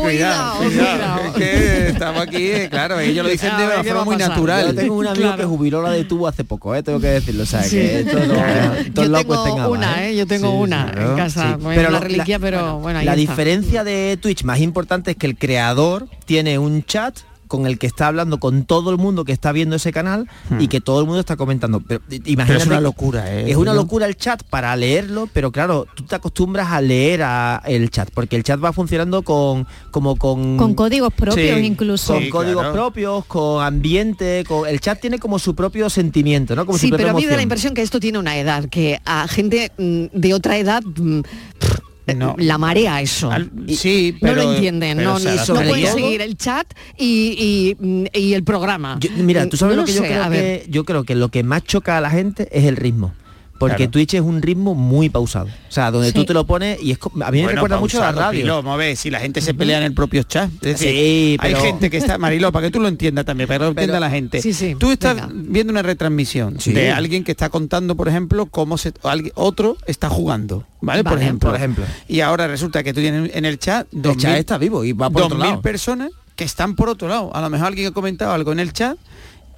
Eh, Cuidado, cuidado. Es que estamos aquí, eh, claro, ellos lo dicen A de una ¿qué forma muy natural. Yo tengo un amigo Claro. que jubiló la de tubo hace poco, ¿eh? tengo que decirlo. O sea, Sí. que no, esto <laughs> Yo tengo una, ¿eh? Yo tengo Sí, una claro, en casa. sí. Una lo- reliquia, pero bueno, ahí La está. diferencia de Twitch más importante es que el creador tiene un chat con el que está hablando con todo el mundo que está viendo ese canal y que todo el mundo está comentando. Pero, imagínate, Hmm. Pero es una locura, ¿eh? Es una locura el chat para leerlo, pero claro, tú te acostumbras a leer a el chat, porque el chat va funcionando con como con Con códigos propios Sí, incluso. con códigos propios, con ambiente, con el chat tiene como su propio sentimiento, ¿no? Como Sí, pero a mí me da la impresión que esto tiene una edad, que a gente mm, de otra edad mm, pff, la marea eso. sí, no lo entienden, pero no, no al pueden seguir el chat y, y, mm, y el programa. Mira, tú sabes No lo que yo sé, creo a ver. que yo creo que lo que más choca a la gente es el ritmo. Porque Claro. Twitch es un ritmo muy pausado. O sea, donde tú te lo pones y es a mí me Bueno, recuerda mucho a la radio. A ver, si la gente se pelea en el propio chat. Es decir, Sí, hay pero- gente que está, Mariló, para que tú lo entiendas también, para que lo entienda la gente. Sí, sí, Tú estás viendo una retransmisión Sí. de alguien que está contando, por ejemplo, cómo se, alguien- otro está jugando, ¿vale? por ejemplo. por ejemplo. Y ahora resulta que tú tienes en el chat El chat está vivo y va por otro 2000 lado. personas que están por otro lado. A lo mejor alguien ha comentado algo en el chat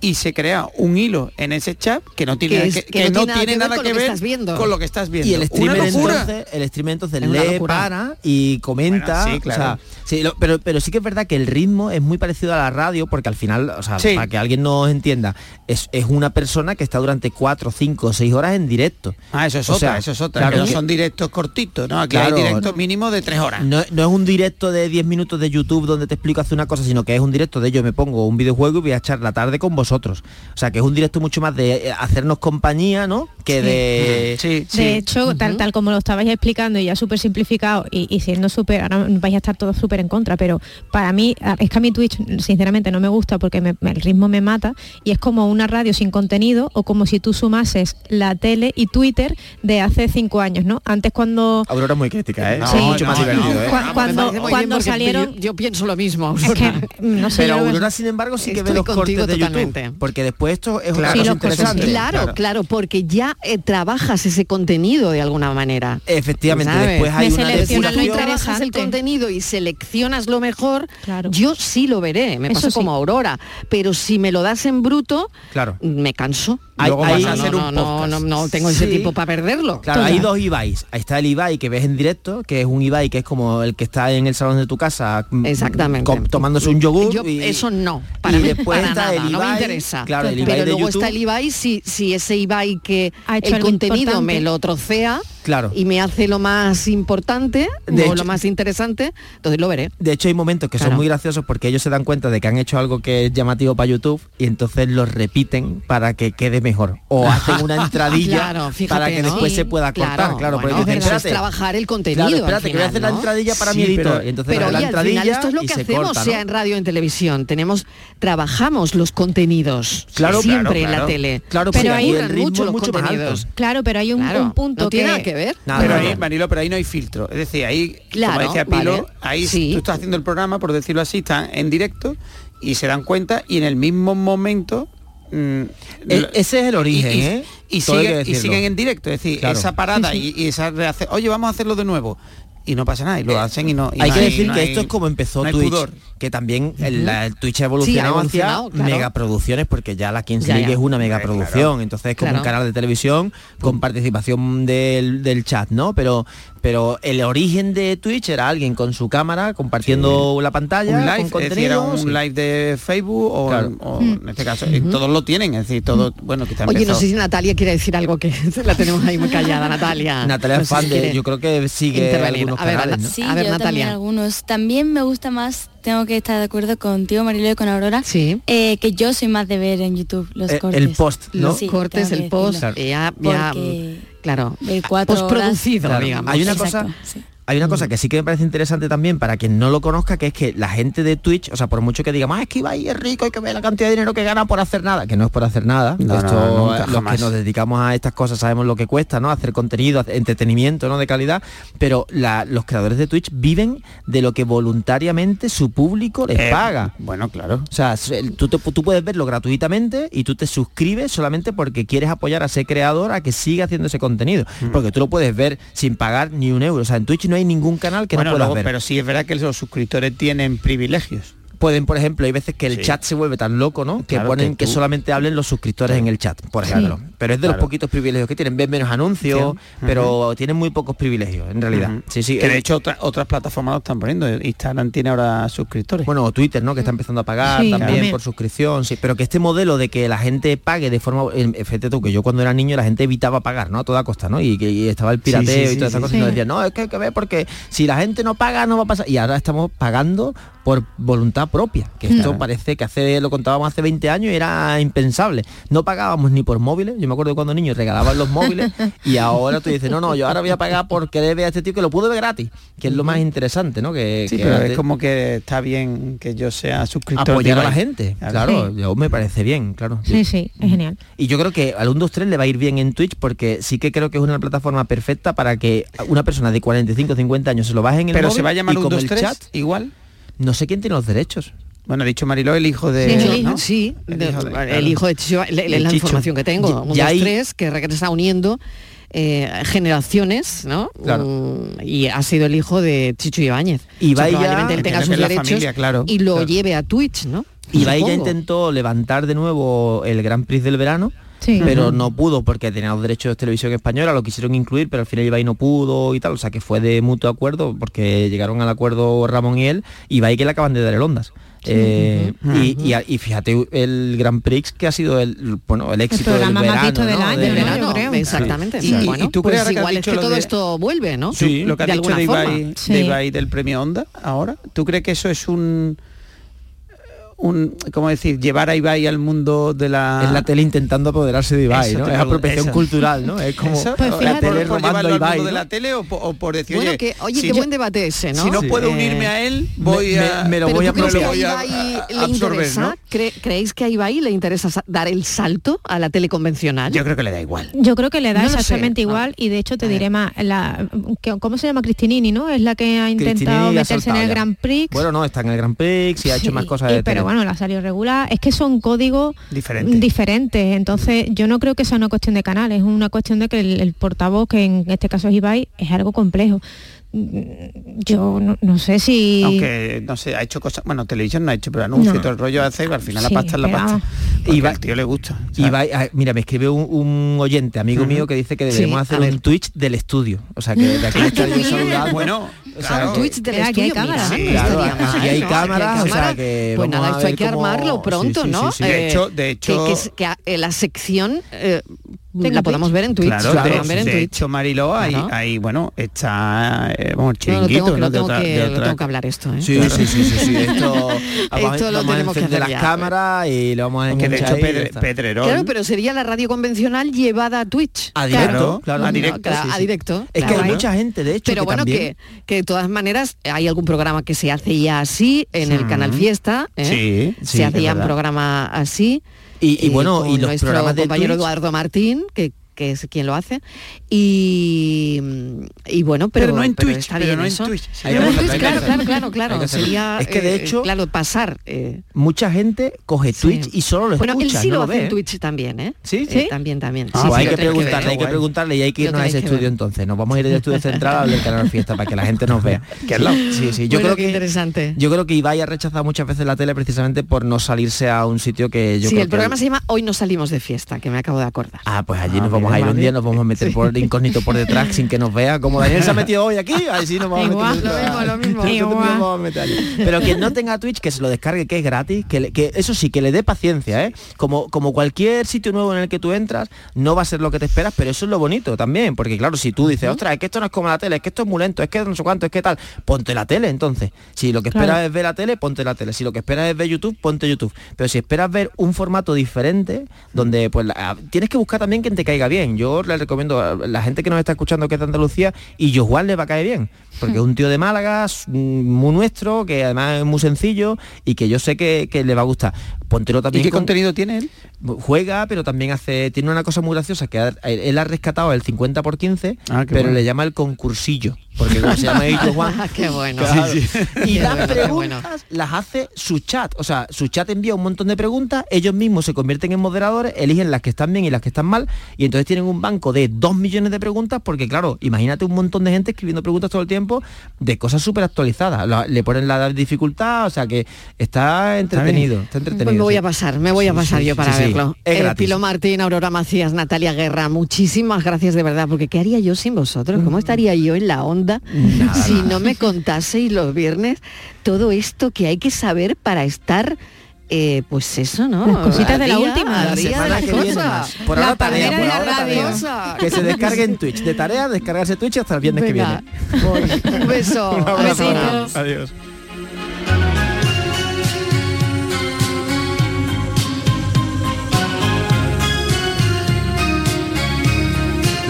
y se crea un hilo en ese chat que no tiene, Que es- que, que que no no tiene tiene nada con que lo que ver estás viendo. con lo que estás viendo. Y el streamer Una locura. entonces, el streamer entonces lee, para y comenta. Bueno, sí, claro. o sea, sí, lo- pero, pero sí que es verdad que el ritmo es muy parecido a la radio, porque al final, o sea, Sí. para que alguien nos entienda, es, es una persona que está durante cuatro, cinco, seis horas en directo. Ah, eso es O otra, sea, eso es otra. claro que no son directos cortitos, ¿no? Aquí Claro. hay directos mínimo de tres horas. No, no es un directo de 10 minutos de YouTube donde te explico hacer una cosa, sino que es un directo de yo me pongo un videojuego y voy a echar la tarde con vosotros. O sea, que es un directo mucho más de eh, hacernos compañía, ¿no? Que de... De hecho, tal, tal como lo estabais explicando y ya súper simplificado y, y siendo súper, ahora vais a estar todos súper en contra, pero para mí, es que a mi Twitch sinceramente no me gusta porque me- el ritmo me mata y es como una radio sin contenido o como si tú sumases la tele y Twitter de hace cinco años, ¿no? Antes cuando... Aurora es muy crítica, ¿eh? Sí. mucho más divertido, no. ¿eh? Cu- cuando- cuando salieron- Yo, yo pienso lo mismo. Es que, no sé, Pero Aurora, sin embargo, sí que ve los cortes contigo de totalmente. Porque después esto es Claro, una cosa interesante. claro, claro, porque ya eh, trabajas ese contenido de alguna manera. Efectivamente, ¿Sabes? después hay Me una seleccionas lo depuración. trabajas el contenido y seleccionas lo mejor, yo sí lo veré, me Eso pasa sí. como Aurora, pero si me lo das en bruto, Claro. me canso. Hay- Luego hay- vas a hacer no, un no, no, no, no tengo ese Sí. tiempo para perderlo. Claro, hay dos Ibais. Ahí está el Ibai que ves en directo, que es un Ibai que es como el que está en el salón de tu casa mm, Exactamente. com- tomándose un yogur. Yo- y- eso no, para y mí después para está nada, el no me interesa. Claro, el Ibai pero de luego YouTube. está el Ibai, si, si ese Ibai que Ha hecho el contenido importante. me lo trocea Claro. y me hace lo más importante De o hecho- lo más interesante, entonces lo veré. De hecho hay momentos que Claro. son muy graciosos porque ellos se dan cuenta de que han hecho algo que es llamativo para YouTube y entonces lo repiten para que quede mejor. O <laughs> hacen una entradilla Claro, fíjate, para que ¿no? después Sí, se pueda claro, cortar. Claro, bueno, porque dicen, es trabajar el contenido Claro, al espérate, que voy a hacer la entradilla para Sí, mi editor. pero- y entonces Pero hace la oye, al final esto es lo que se hacemos, corta, sea ¿no? en radio o en televisión. Tenemos, trabajamos los contenidos Claro, siempre claro, en la claro. tele. Claro, pero ritmo mucho los contenidos. Claro, pero hay un, Claro, un punto no tiene que... nada que ver. Pero ahí, Marilo, pero ahí no hay filtro. Es decir, ahí, Claro, como decía Pilo, ahí Sí. tú estás haciendo el programa, por decirlo así, están en directo y se dan cuenta y en el mismo momento... mm, E- ese es el origen, y, y- ¿eh? y siguen, y decirlo. siguen en directo, es decir, Claro. esa parada y, y esa rehace- oye, vamos a hacerlo de nuevo. Y no pasa nada, y lo hacen y no... y hay no que decir no que hay- esto es como empezó Twitch, pudor. que también el, la- el Twitch ha Sí, ha evolucionado hacia claro. megaproducciones, porque ya la Kings Ya, League ya. es una megaproducción, entonces es como Claro. un canal de televisión con participación del, del chat, ¿no? Pero pero el origen de Twitch era alguien con su cámara compartiendo la pantalla un live, con es decir, era un sí. live de Facebook o, Claro. o en este caso, todos lo tienen, es decir, todo, bueno, quizá Oye, no sé si Natalia quiere decir algo que <laughs> la tenemos ahí muy callada, Natalia. Natalia No es fan si de, yo creo que sigue intervenir. algunos A ver, canales, Ana- ¿no? Sí, A ver, yo también Natalia. algunos. También me gusta más, tengo que estar de acuerdo contigo, Marilo, y con Aurora, Sí. eh, que yo soy más de ver en YouTube los Eh, cortes. el post, ¿no? Los Sí, cortes, el post, ya, ya, Porque claro, cuatro postproducido, Claro. digamos. Hay una Exacto, cosa sí. Hay una cosa que sí que me parece interesante también para quien no lo conozca, que es que la gente de Twitch, o sea, por mucho que digamos, ah, es que Ibai es rico, hay que ver la cantidad de dinero que gana por hacer nada, que no es por hacer nada. No, Esto, no, nunca, los jamás. que nos dedicamos a estas cosas sabemos lo que cuesta, ¿no? Hacer contenido, entretenimiento, ¿no? De calidad. Pero la- los creadores de Twitch viven de lo que voluntariamente su público les Eh, paga. Bueno, claro. O sea, tú, te- tú puedes verlo gratuitamente y tú te suscribes solamente porque quieres apoyar a ese creador a que siga haciendo ese contenido. Mm. Porque tú lo puedes ver sin pagar ni un euro. O sea, en Twitch no hay ningún canal que bueno, no ver. pero sí es verdad que los suscriptores tienen privilegios. Pueden, por ejemplo, hay veces que el chat se vuelve tan loco, ¿no? Que ponen que solamente hablen los suscriptores en el chat, por Sí. ejemplo. Pero es de los poquitos privilegios que tienen. Ven menos anuncios, Sí. pero tienen muy pocos privilegios, en realidad. Ujú. Sí, sí. que de hecho otra- otras plataformas lo están poniendo. Instagram tiene ahora suscriptores. Bueno, o Twitter, ¿no? Que está empezando a pagar Sí, también, también. por suscripción, sí. Pero que este modelo de que la gente pague de forma... Fíjate tú, que yo cuando era niño la gente evitaba pagar, ¿no? A toda costa, ¿no? Y que y estaba el pirateo Sí, sí, y todas sí, esas sí. cosas. Y nos decían, no, es que hay que ver porque si la gente no paga no va a pasar. Y ahora estamos pagando por voluntad propia. Que esto Claro. parece que hace lo contábamos hace 20 años y era impensable. No pagábamos ni por móviles. Yo me acuerdo cuando niños regalaban los móviles <laughs> y ahora tú dices, no, no, yo ahora voy a pagar porque debe a este tío que lo pudo ver gratis, que es lo más interesante, ¿no? Que, Sí, que pero es como que está bien que yo sea suscriptor. apoyar a la gente, claro, Sí. yo me parece bien, claro. Sí, sí, es genial. Y yo creo que al 1, 2, 3 le va a ir bien en Twitch porque sí que creo que es una plataforma perfecta para que una persona de 45 50 años se lo baje en el Pero móvil se va a llamar y un como 2, el 3 chat, igual. No sé quién tiene los derechos. Bueno, ha dicho Mariló, el hijo de... Sí, el hijo, ¿no? sí, El de- hijo de- el hijo de Chicho, le- le- El la Chicho. información que tengo, Ya- un, ya dos, hay- tres, que regresa uniendo eh, generaciones, ¿no? Claro. Mm, y ha sido el hijo de Chicho Ibáñez. Y O sea, probablemente él tenga sus es la derechos familia, claro. y lo Claro. lleve a Twitch, ¿no? Ibai ya intentó levantar de nuevo el Gran Prix del verano, Sí. pero no pudo porque tenía los derechos de televisión española, lo quisieron incluir, pero al final Ibai no pudo y tal, o sea que fue de mutuo acuerdo porque llegaron al acuerdo Ramón y él, y Ibai que le acaban de dar el Ondas. Eh, y, y a- y fíjate el Grand Prix que ha sido el bueno el éxito del programa más verano, visto del ¿no? año, Del ¿no? verano. Yo creo. Exactamente. Sí. Y, bueno, y tú pues crees ahora que igual es que todo de- esto vuelve, ¿no? Sí, lo que de dicho de. Ibai, de Ibai del premio Onda ahora, ¿tú crees que eso es un un cómo decir, llevar a Ibai al mundo de la Es la tele intentando apoderarse de Ibai, Eso ¿no? Es apropiación eso. cultural, ¿no? Es como Eso, la tele por, llevarlo a al Ibai, mundo de la tele o por, o por decir, Bueno, oye, que, oye, si qué yo- buen debate ese, ¿no? Si no Sí. puedo Eh, unirme a él, voy me- a me lo voy ¿tú a a voy a Ibai le absorber, interesa? ¿no? ¿Cre- ¿Creéis que a Ibai le interesa sa- dar el salto a la tele convencional? Yo creo que le da igual. Yo creo que le da No lo sé, exactamente no. igual y de hecho te diré más, la, que- ¿cómo se llama Cristinini, no? Es la que ha intentado Cristinini meterse en el. Grand Prix. Bueno, no, está en el Grand Prix y ha hecho más cosas de. Bueno, la salió regular. Es que son códigos Diferente. diferentes. Entonces, yo no creo que sea una cuestión de canal, es una cuestión de que el, el portavoz, que en este caso es Ibai, es algo complejo. Mm, Yo no, no sé si... Aunque, no sé, ha hecho cosas, bueno, televisión no ha hecho, pero anuncio No. y todo el rollo hace, al final Sí, la pasta es la pasta. Porque Ibai- al tío le gusta. Ibai- ah, mira, me escribe un, un oyente, amigo mío, que dice que deberíamos Sí, hacer un Twitch del estudio. O sea, que de aquí <laughs> estar yo saludando. Bueno, o sea, claro. que- Twitch del hay estudio, mira, cámaras. Sí, claro, aquí hay cámaras, o sea, que Pues nada, esto hay que cómo- armarlo pronto, sí, sí, ¿no? De Eh, hecho- de hecho- que, que que eh, la sección eh, la podamos Twitch. ver en Twitch. Claro, la de, podemos ver en de Twitch. hecho Mariló Claro. hay, bueno, está eh, vamos, No, lo chiringuito, tengo, que- ¿no? lo De tengo otra- que, de lo otra- tengo que hablar esto, ¿eh? Sí, sí, sí, sí, sí, <laughs> Esto, vamos, Esto lo vamos a tenemos que hacer las ya. cámaras y le vamos a que de hecho ahí Pedre- Claro, pero sería la radio convencional llevada a Twitch. A directo, Claro, claro. a directo, Claro, sí, a directo. Es que claro. hay mucha gente, de hecho, Pero que bueno, también... que, que de todas maneras hay algún programa que se hace ya así en el Sí. Canal Fiesta. ¿eh? Sí, sí, se ya un programa así. Y, y eh, bueno, y los programas de compañero Twitch, Eduardo Martín, que, que es quien lo hace. Y, y bueno, pero, Pero no en pero Twitch, está pero bien no en eso. Twitch. Pero en Twitch, claro, claro, claro, claro. Sería, Es que de eh, hecho- claro, pasar. eh, mucha gente coge Twitch y solo lo bueno, él escucha, sí no lo lo hace ve, en. Twitch también, ¿eh? ¿Sí? Eh, también, también. Ah, pues hay que preguntarle, hay que preguntarle y hay que irnos a ese estudio ver. entonces. Nos vamos a ir al estudio central a del canal Fiesta para que la gente nos vea. <laughs> Que al lado. Sí, sí. Yo Bueno, creo que interesante. yo creo que Ibai ha rechazado muchas veces la tele precisamente por no salirse a un sitio que yo sí, el programa se llama Hoy no salimos de fiesta, que me acabo de acordar. Ah, pues allí Ah, nos vamos mira, a ir un día, nos vamos a meter por incógnito por detrás sin que nos vea. Como Daniel se ha metido hoy aquí, ahí sí nos vamos Igual, a meter. lo mismo, lo mismo. Vamos a meter. Pero quien no tenga Twitch, que se lo descargue, que es gratis, que, le- que eso sí, que le dé paciencia, ¿eh? Como, como cualquier sitio nuevo en el que tú entras, no va a ser lo que te esperas, pero eso es lo bonito también, porque claro, si tú dices, ostras, es que esto no es como la tele, es que esto es muy lento, es que no sé cuánto, es que tal, ponte la tele entonces. Si lo que esperas Claro. es ver la tele, ponte la tele. Si lo que esperas es ver YouTube, ponte YouTube. Pero si esperas ver un formato diferente, donde pues la- tienes que buscar también quien te caiga bien. Yo le recomiendo a la gente que nos está escuchando que es de Andalucía y yo Juan le va a caer bien. Porque es un tío de Málaga, mm, muy nuestro, que además es muy sencillo y que yo sé que, que le va a gustar. Puntero también. ¿Y qué con- contenido tiene él? Juega, pero también hace, tiene una cosa muy graciosa, que ha- él ha rescatado el 50 por 15, Ah, pero bueno. le llama el concursillo, porque como se llama <laughs> Hillo Juan, Qué bueno. Claro. Sí, sí. <laughs> Y Qué las bueno, preguntas bueno. las hace su chat. O sea, su chat envía un montón de preguntas, ellos mismos se convierten en moderadores, eligen las que están bien y las que están mal, y entonces tienen un banco de dos millones de preguntas, porque claro, imagínate un montón de gente escribiendo preguntas todo el tiempo de cosas súper actualizadas. Le ponen la dificultad, o sea que está entretenido. Está entretenido. Me voy sí. a pasar, me voy a Sí, pasar sí, yo para sí, sí. verlo. Es Eh, gratis. Pilo Martín, Aurora Macías, Natalia Guerra, muchísimas gracias de verdad, porque ¿qué haría yo sin vosotros? ¿Cómo estaría yo en la onda si no me contaseis los viernes todo esto que hay que saber para estar... eh, pues eso, ¿no? Las cositas de la última. La de las que viene cosas. más. Por La ahora tarea, por ahora tarea. Que se descargue en Twitch. De tarea, descargarse Twitch hasta el viernes Venga, que viene. voy. Un beso. <laughs> Un abrazo. Adiós.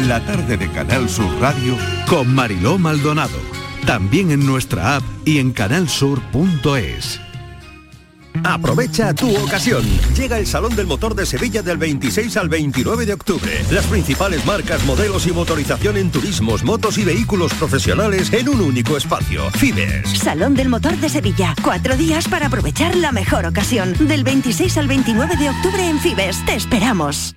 La tarde de Canal Sur Radio Con Mariló Maldonado. También en nuestra app y en canalsur.es. Aprovecha tu ocasión. Llega el Salón del Motor de Sevilla del 26 al 29 de octubre. Las principales marcas, modelos y motorización en turismos, motos y vehículos profesionales en un único espacio. Fibes. Salón del Motor de Sevilla. Cuatro días para aprovechar la mejor ocasión. Del 26 al 29 de octubre en Fibes. Te esperamos.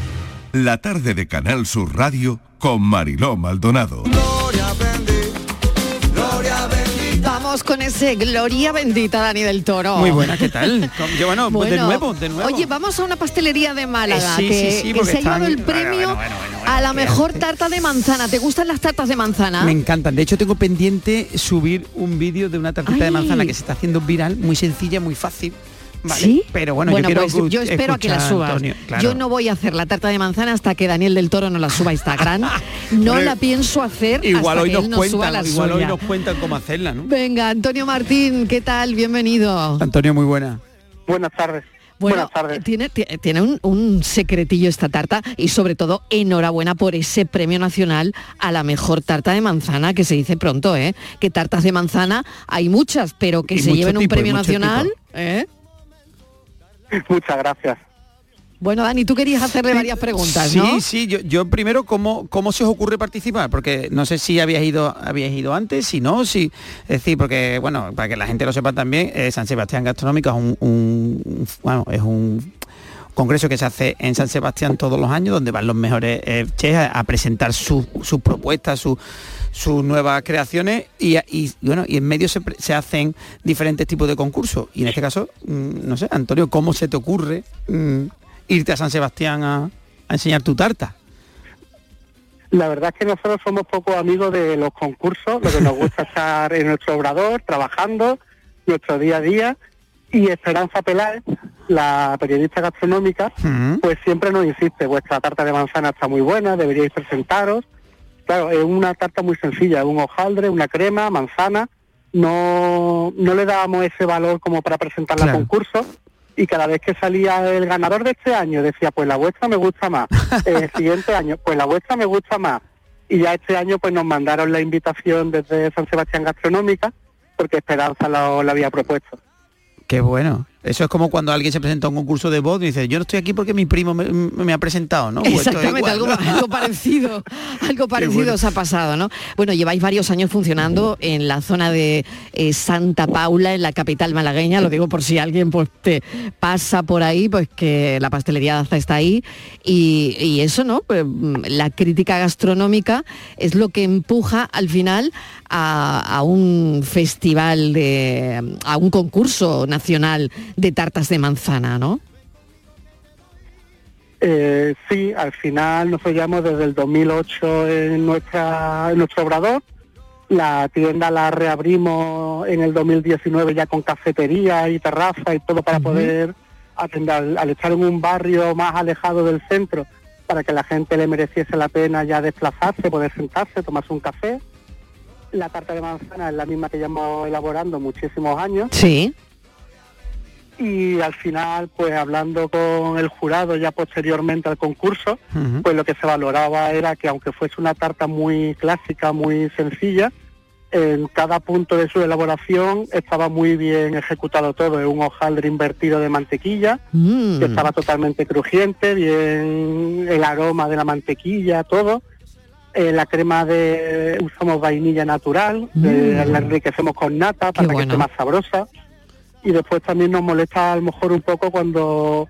La tarde de Canal Sur Radio con Mariló Maldonado. Vamos con ese Gloria Bendita, Dani del Toro. Muy buena, ¿qué tal? <laughs> Yo, bueno, de nuevo, de nuevo. Oye, vamos a una pastelería de Málaga Eh, sí, que, sí, sí, que porque se ha llevado el premio bueno, bueno, a la mejor tarta de manzana. ¿Te gustan las tartas de manzana? Me encantan. De hecho, tengo pendiente subir un vídeo de una tartita de manzana que se está haciendo viral, muy sencilla, muy fácil. ¿Vale? ¿Sí? Pero bueno, yo quiero pues yo espero a que la subas. Antonio, claro. Yo no voy a hacer la tarta de manzana hasta que Daniel del Toro no la suba a Instagram. No la pienso hacer Igual hasta hoy que nos él no suba cuentan, la igual hoy suya. nos cuentan cómo hacerla, ¿no? Venga, Antonio Martín, ¿qué tal? Bienvenido. Antonio, muy buena. Buenas tardes. Bueno, tiene, ti- tiene un, un secretillo esta tarta y sobre todo enhorabuena por ese premio nacional a la mejor tarta de manzana que se dice pronto, ¿eh? Que tartas de manzana hay muchas, pero que Y se lleven un tipo, premio nacional, tipo. ¿eh? <laughs> Muchas gracias. Bueno, Dani, tú querías hacerle varias preguntas, ¿no? Sí, sí, yo, yo primero, ¿cómo, ¿cómo se os ocurre participar? Porque no sé si habíais ido, habíais ido antes, si no, si. Es decir, porque, bueno, para que la gente lo sepa también, eh, San Sebastián Gastronómico es un, un- bueno, es un congreso que se hace en San Sebastián todos los años, donde van los mejores eh, chefs a, a presentar sus sus propuestas, sus sus nuevas creaciones y, y, bueno y en medio se, se hacen diferentes tipos de concursos. Y en este caso mm, no sé Antonio cómo se te ocurre mm, irte a San Sebastián a, a enseñar tu tarta La verdad es que nosotros somos poco amigos de los concursos, lo que nos gusta <laughs> estar en nuestro obrador, trabajando, nuestro día a día, y Esperanza Peláez, la periodista gastronómica, pues siempre nos insiste, vuestra tarta de manzana está muy buena, deberíais presentaros. Claro, es una tarta muy sencilla, un hojaldre, una crema, manzana, no, no le dábamos ese valor como para presentarla a Claro. concurso, y cada vez que salía el ganador de este año decía, pues la vuestra me gusta más, <laughs> el siguiente año, pues la vuestra me gusta más, y ya este año pues nos mandaron la invitación desde San Sebastián Gastronómica, porque Esperanza lo, lo había propuesto. qué bueno eso es como cuando alguien se presenta a un concurso de voz y dice yo no estoy aquí porque mi primo me, me ha presentado no Pues Exactamente, igual, algo, ¿no? algo parecido, <laughs> algo parecido bueno. os ha pasado, ¿no? Bueno, lleváis varios años funcionando en la zona de eh, Santa Paula, en la capital malagueña, lo digo por si alguien pues te pasa por ahí, pues que la pastelería Daza está ahí y, y eso, ¿no? Pues, mm, la crítica gastronómica es lo que empuja al final a, a un festival de, a un concurso nacional de tartas de manzana, ¿no? Eh, sí, al final nosotros llevamos desde el 2008 en, nuestra, en nuestro obrador, La tienda la reabrimos en el 2019 ya con cafetería y terraza y todo para poder atender al, al estar en un barrio más alejado del centro para que la gente le mereciese la pena ya desplazarse, poder sentarse, tomarse un café. La tarta de manzana es la misma que llevamos elaborando muchísimos años Sí. Y al final, pues hablando con el jurado ya posteriormente al concurso, pues lo que se valoraba era que aunque fuese una tarta muy clásica, muy sencilla, en cada punto de su elaboración estaba muy bien ejecutado todo. Es un hojaldre invertido de mantequilla, Mm. que estaba totalmente crujiente, bien el aroma de la mantequilla, todo. Eh, la crema de usamos vainilla natural, eh, Mm. la enriquecemos con nata para que esté más sabrosa. Y después también nos molesta a lo mejor un poco cuando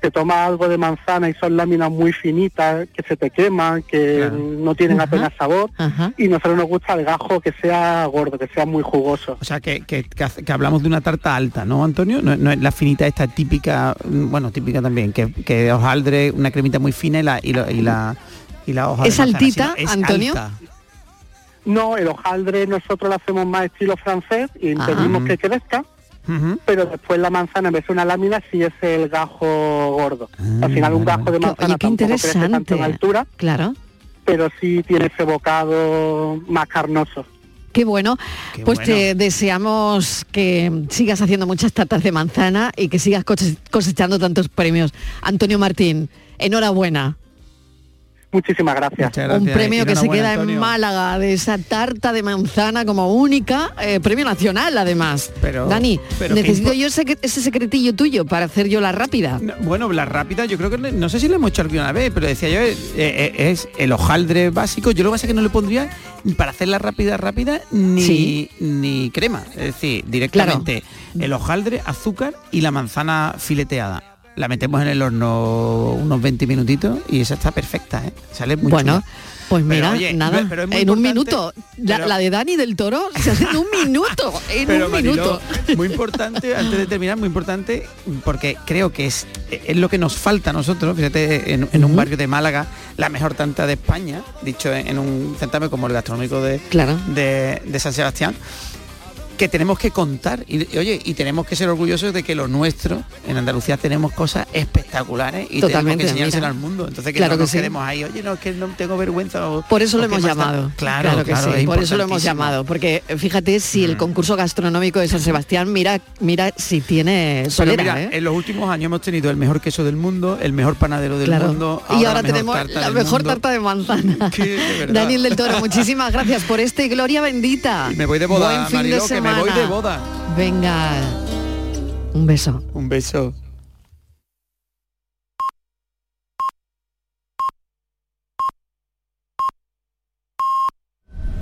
te tomas algo de manzana y son láminas muy finitas, que se te queman, que no tienen Ajá. apenas sabor. Ajá. Y nosotros nos gusta el gajo que sea gordo, que sea muy jugoso. O sea, que, que- que hablamos de una tarta alta, ¿no, Antonio? No, no es la finita esta típica, mm, bueno, típica también, que, que hojaldre, una cremita muy fina y la, y la, y la, y la hoja ¿Es altita, es Antonio? alta. No, el hojaldre nosotros lo hacemos más estilo francés y impedimos Ah. que crezca, pero después la manzana en vez de una lámina sí es el gajo gordo. Al final un gajo de Qué- manzana oye, qué tampoco crece tanto interesante. en altura, Claro. pero sí tiene ese bocado más carnoso. Qué bueno. Qué pues bueno. te deseamos que sigas haciendo muchas tartas de manzana y que sigas cose- cosechando tantos premios. Antonio Martín, enhorabuena. Muchísimas gracias. Un premio que se queda en Málaga de esa tarta de manzana como única, eh, premio nacional además. Pero- Dani, pero necesito yo ese, ese secretillo tuyo para hacer yo la rápida. Bueno, la rápida, yo creo que no sé si lo hemos hecho alguna vez, pero decía yo, eh, eh, es el hojaldre básico. Yo lo que pasa es que no le pondría para hacerla rápida, rápida, ni, Sí. ni crema. Es decir, directamente el hojaldre, azúcar y la manzana fileteada. La metemos en el horno unos 20 minutitos y esa está perfecta, ¿eh? Sale muy bueno, chula. pues Pero, mira, oye, nada, pero en un minuto. La, pero- la de Dani del Toro <laughs> se hace en un minuto, en Pero, un Mariló, minuto. muy importante, antes de terminar, muy importante, porque creo que es, es lo que nos falta a nosotros, fíjate, en, en un barrio de Málaga, la mejor tanta de España, dicho en, en un certamen como el gastronómico de, Claro. de, de San Sebastián, que tenemos que contar y, y, oye y tenemos que ser orgullosos de que lo nuestro en Andalucía tenemos cosas espectaculares y Totalmente, tenemos que enseñárselo al mundo entonces que Claro no que nos sí. quedemos ahí oye no es que no tengo vergüenza o- Por eso lo hemos más da". llamado. claro que claro, sí, es por eso lo hemos llamado. Porque fíjate si el concurso gastronómico de San Sebastián, mira, mira si tiene Pero solera, mira, ¿eh? en los últimos años hemos tenido el mejor queso del mundo, el mejor panadero del mundo. y ahora la mejor tenemos tarta la del mejor tarta de manzana. <laughs> Daniel del Toro, muchísimas gracias por este Gloria Bendita. Y me voy de boda, Buen fin Mariló, de que me voy de boda. Venga, un beso. Un beso.